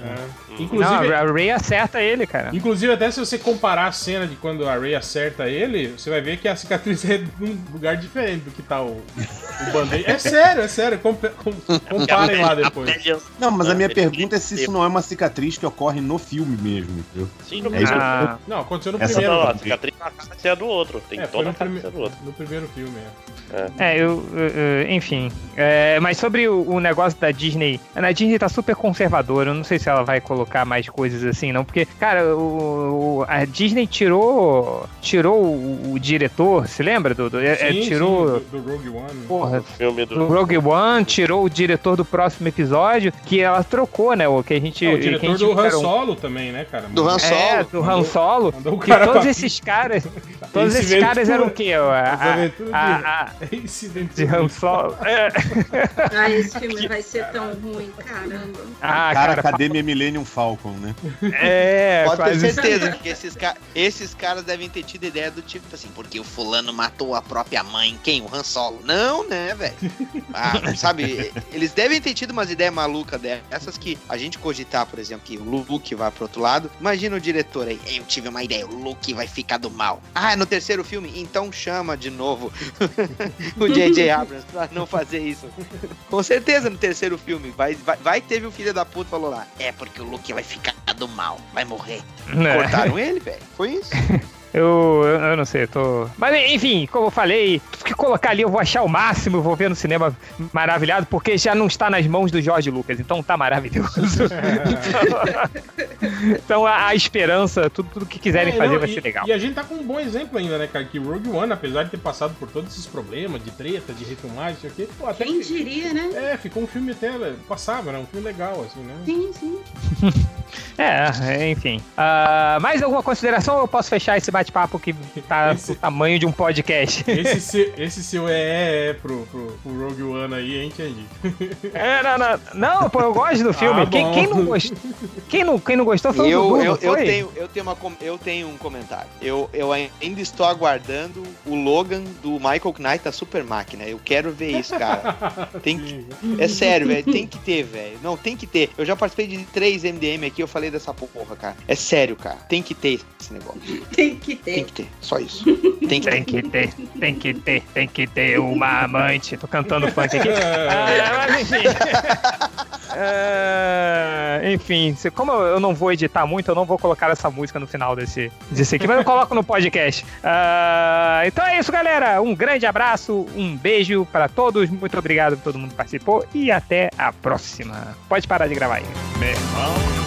É. Não, Inclusive, a Ray acerta ele, cara. Inclusive, até se você comparar a cena de quando a Ray acerta ele, você vai ver que a cicatriz <laughs> é num lugar diferente do que tá o, o band-aid. É sério, é sério. compa- com- comparem lá depois. Não, mas a minha Ele- pergunta é se isso não é uma cicatriz que ocorre no filme mesmo, entendeu? Sim, no É isso eu- Ah, Não, aconteceu no Essa primeiro. Não, a cicatriz na cara é a do outro. Tem É, toda no, a cara prime... do outro. no primeiro filme, é. É, eu, eu- eu- enfim. É, mas sobre o, o negócio da Disney, a Disney tá super conservadora. Eu não sei se ela vai colocar mais coisas assim, não. Porque, cara, o, o- a Disney tirou tirou o, o diretor, se lembra? Do, do- é, é, Sim, tirou. sim, do, do Rogue One. Porra, O filme do. do Rogue One, tirou o diretor do próximo episódio, que ela trocou, né? O que a gente. É, o que a diretor gente do Han era um- Solo também, né, cara? Do Han É, Solo. do Han Solo. Mandou o Que cara todos pra- esses caras. <laughs> Todos esses caras eram o quê? A, a, a, de <laughs> Han Solo. <laughs> É. Ah, esse filme vai ser tão ruim, caramba. Ah, cara, cara, Academia Millennium Falcon, né? <laughs> é. Pode ter isso. certeza que esses, ca- esses caras devem ter tido ideia do tipo assim, porque o fulano matou a própria mãe. Quem? O Han Solo? Não, né, velho? <laughs> Ah, sabe, eles devem ter tido umas ideias malucas dessas que a gente cogitar, por exemplo, que o Luke vai pro outro lado. Imagina o diretor aí, eu tive uma ideia, o Luke vai ficar do mal. Ah, é no terceiro filme? Então chama de novo <laughs> o J.J. Abrams pra não fazer isso. Com certeza no terceiro filme. Vai, vai, vai que teve o filho da puta que falou lá. É porque o Luke vai ficar do mal, vai morrer. Né? Cortaram ele, velho. Foi isso. <laughs> Eu, eu, eu não sei, eu tô. Mas enfim, como eu falei, tudo que colocar ali eu vou achar o máximo, eu vou ver no cinema maravilhado, porque já não está nas mãos do Jorge Lucas, então tá maravilhoso. então, <laughs> então a, a esperança, tudo, tudo que quiserem É, fazer não, vai e, ser legal. E a gente tá com um bom exemplo ainda, né, cara? Que Rogue One, apesar de ter passado por todos esses problemas de treta, de refilmagem, isso aqui, pô, até Quem que- diria, né? É, ficou um filme até passável, né? Um filme legal, assim, né? Sim, sim. <laughs> É, enfim. Uh, mais alguma consideração ou eu posso fechar esse bate-papo que tá esse, do tamanho de um podcast? <laughs> Esse seu, esse seu é, é, é pro, pro, pro Rogue One aí, hein, Kendi? É, não, não, não, pô, eu gosto do filme. Ah, quem, quem, não gostou, quem, não, quem não gostou foi eu, o Dudu, eu, eu, tenho, eu, tenho uma, eu tenho um comentário. Eu, eu ainda estou aguardando o Logan do Michael Knight da Super Máquina. Eu quero ver isso, cara. <laughs> Tem que, é sério, velho. Tem que ter, velho. Não, tem que ter. Eu já participei de três MDM aqui, eu falei dessa porra, cara. É sério, cara. Tem que ter esse negócio. Tem que ter. Tem que ter. Só isso. <laughs> Tem que, tem ter. que ter. Tem que ter. Tem que ter uma amante. Tô cantando funk aqui. <laughs> ah, mas enfim. Uh, enfim, como eu não vou editar muito, eu não vou colocar essa música no final desse, desse aqui, mas eu coloco no podcast. Uh, então é isso, galera. Um grande abraço, um beijo para todos. Muito obrigado por todo mundo que participou e até a próxima. Pode parar de gravar aí. Meu irmão.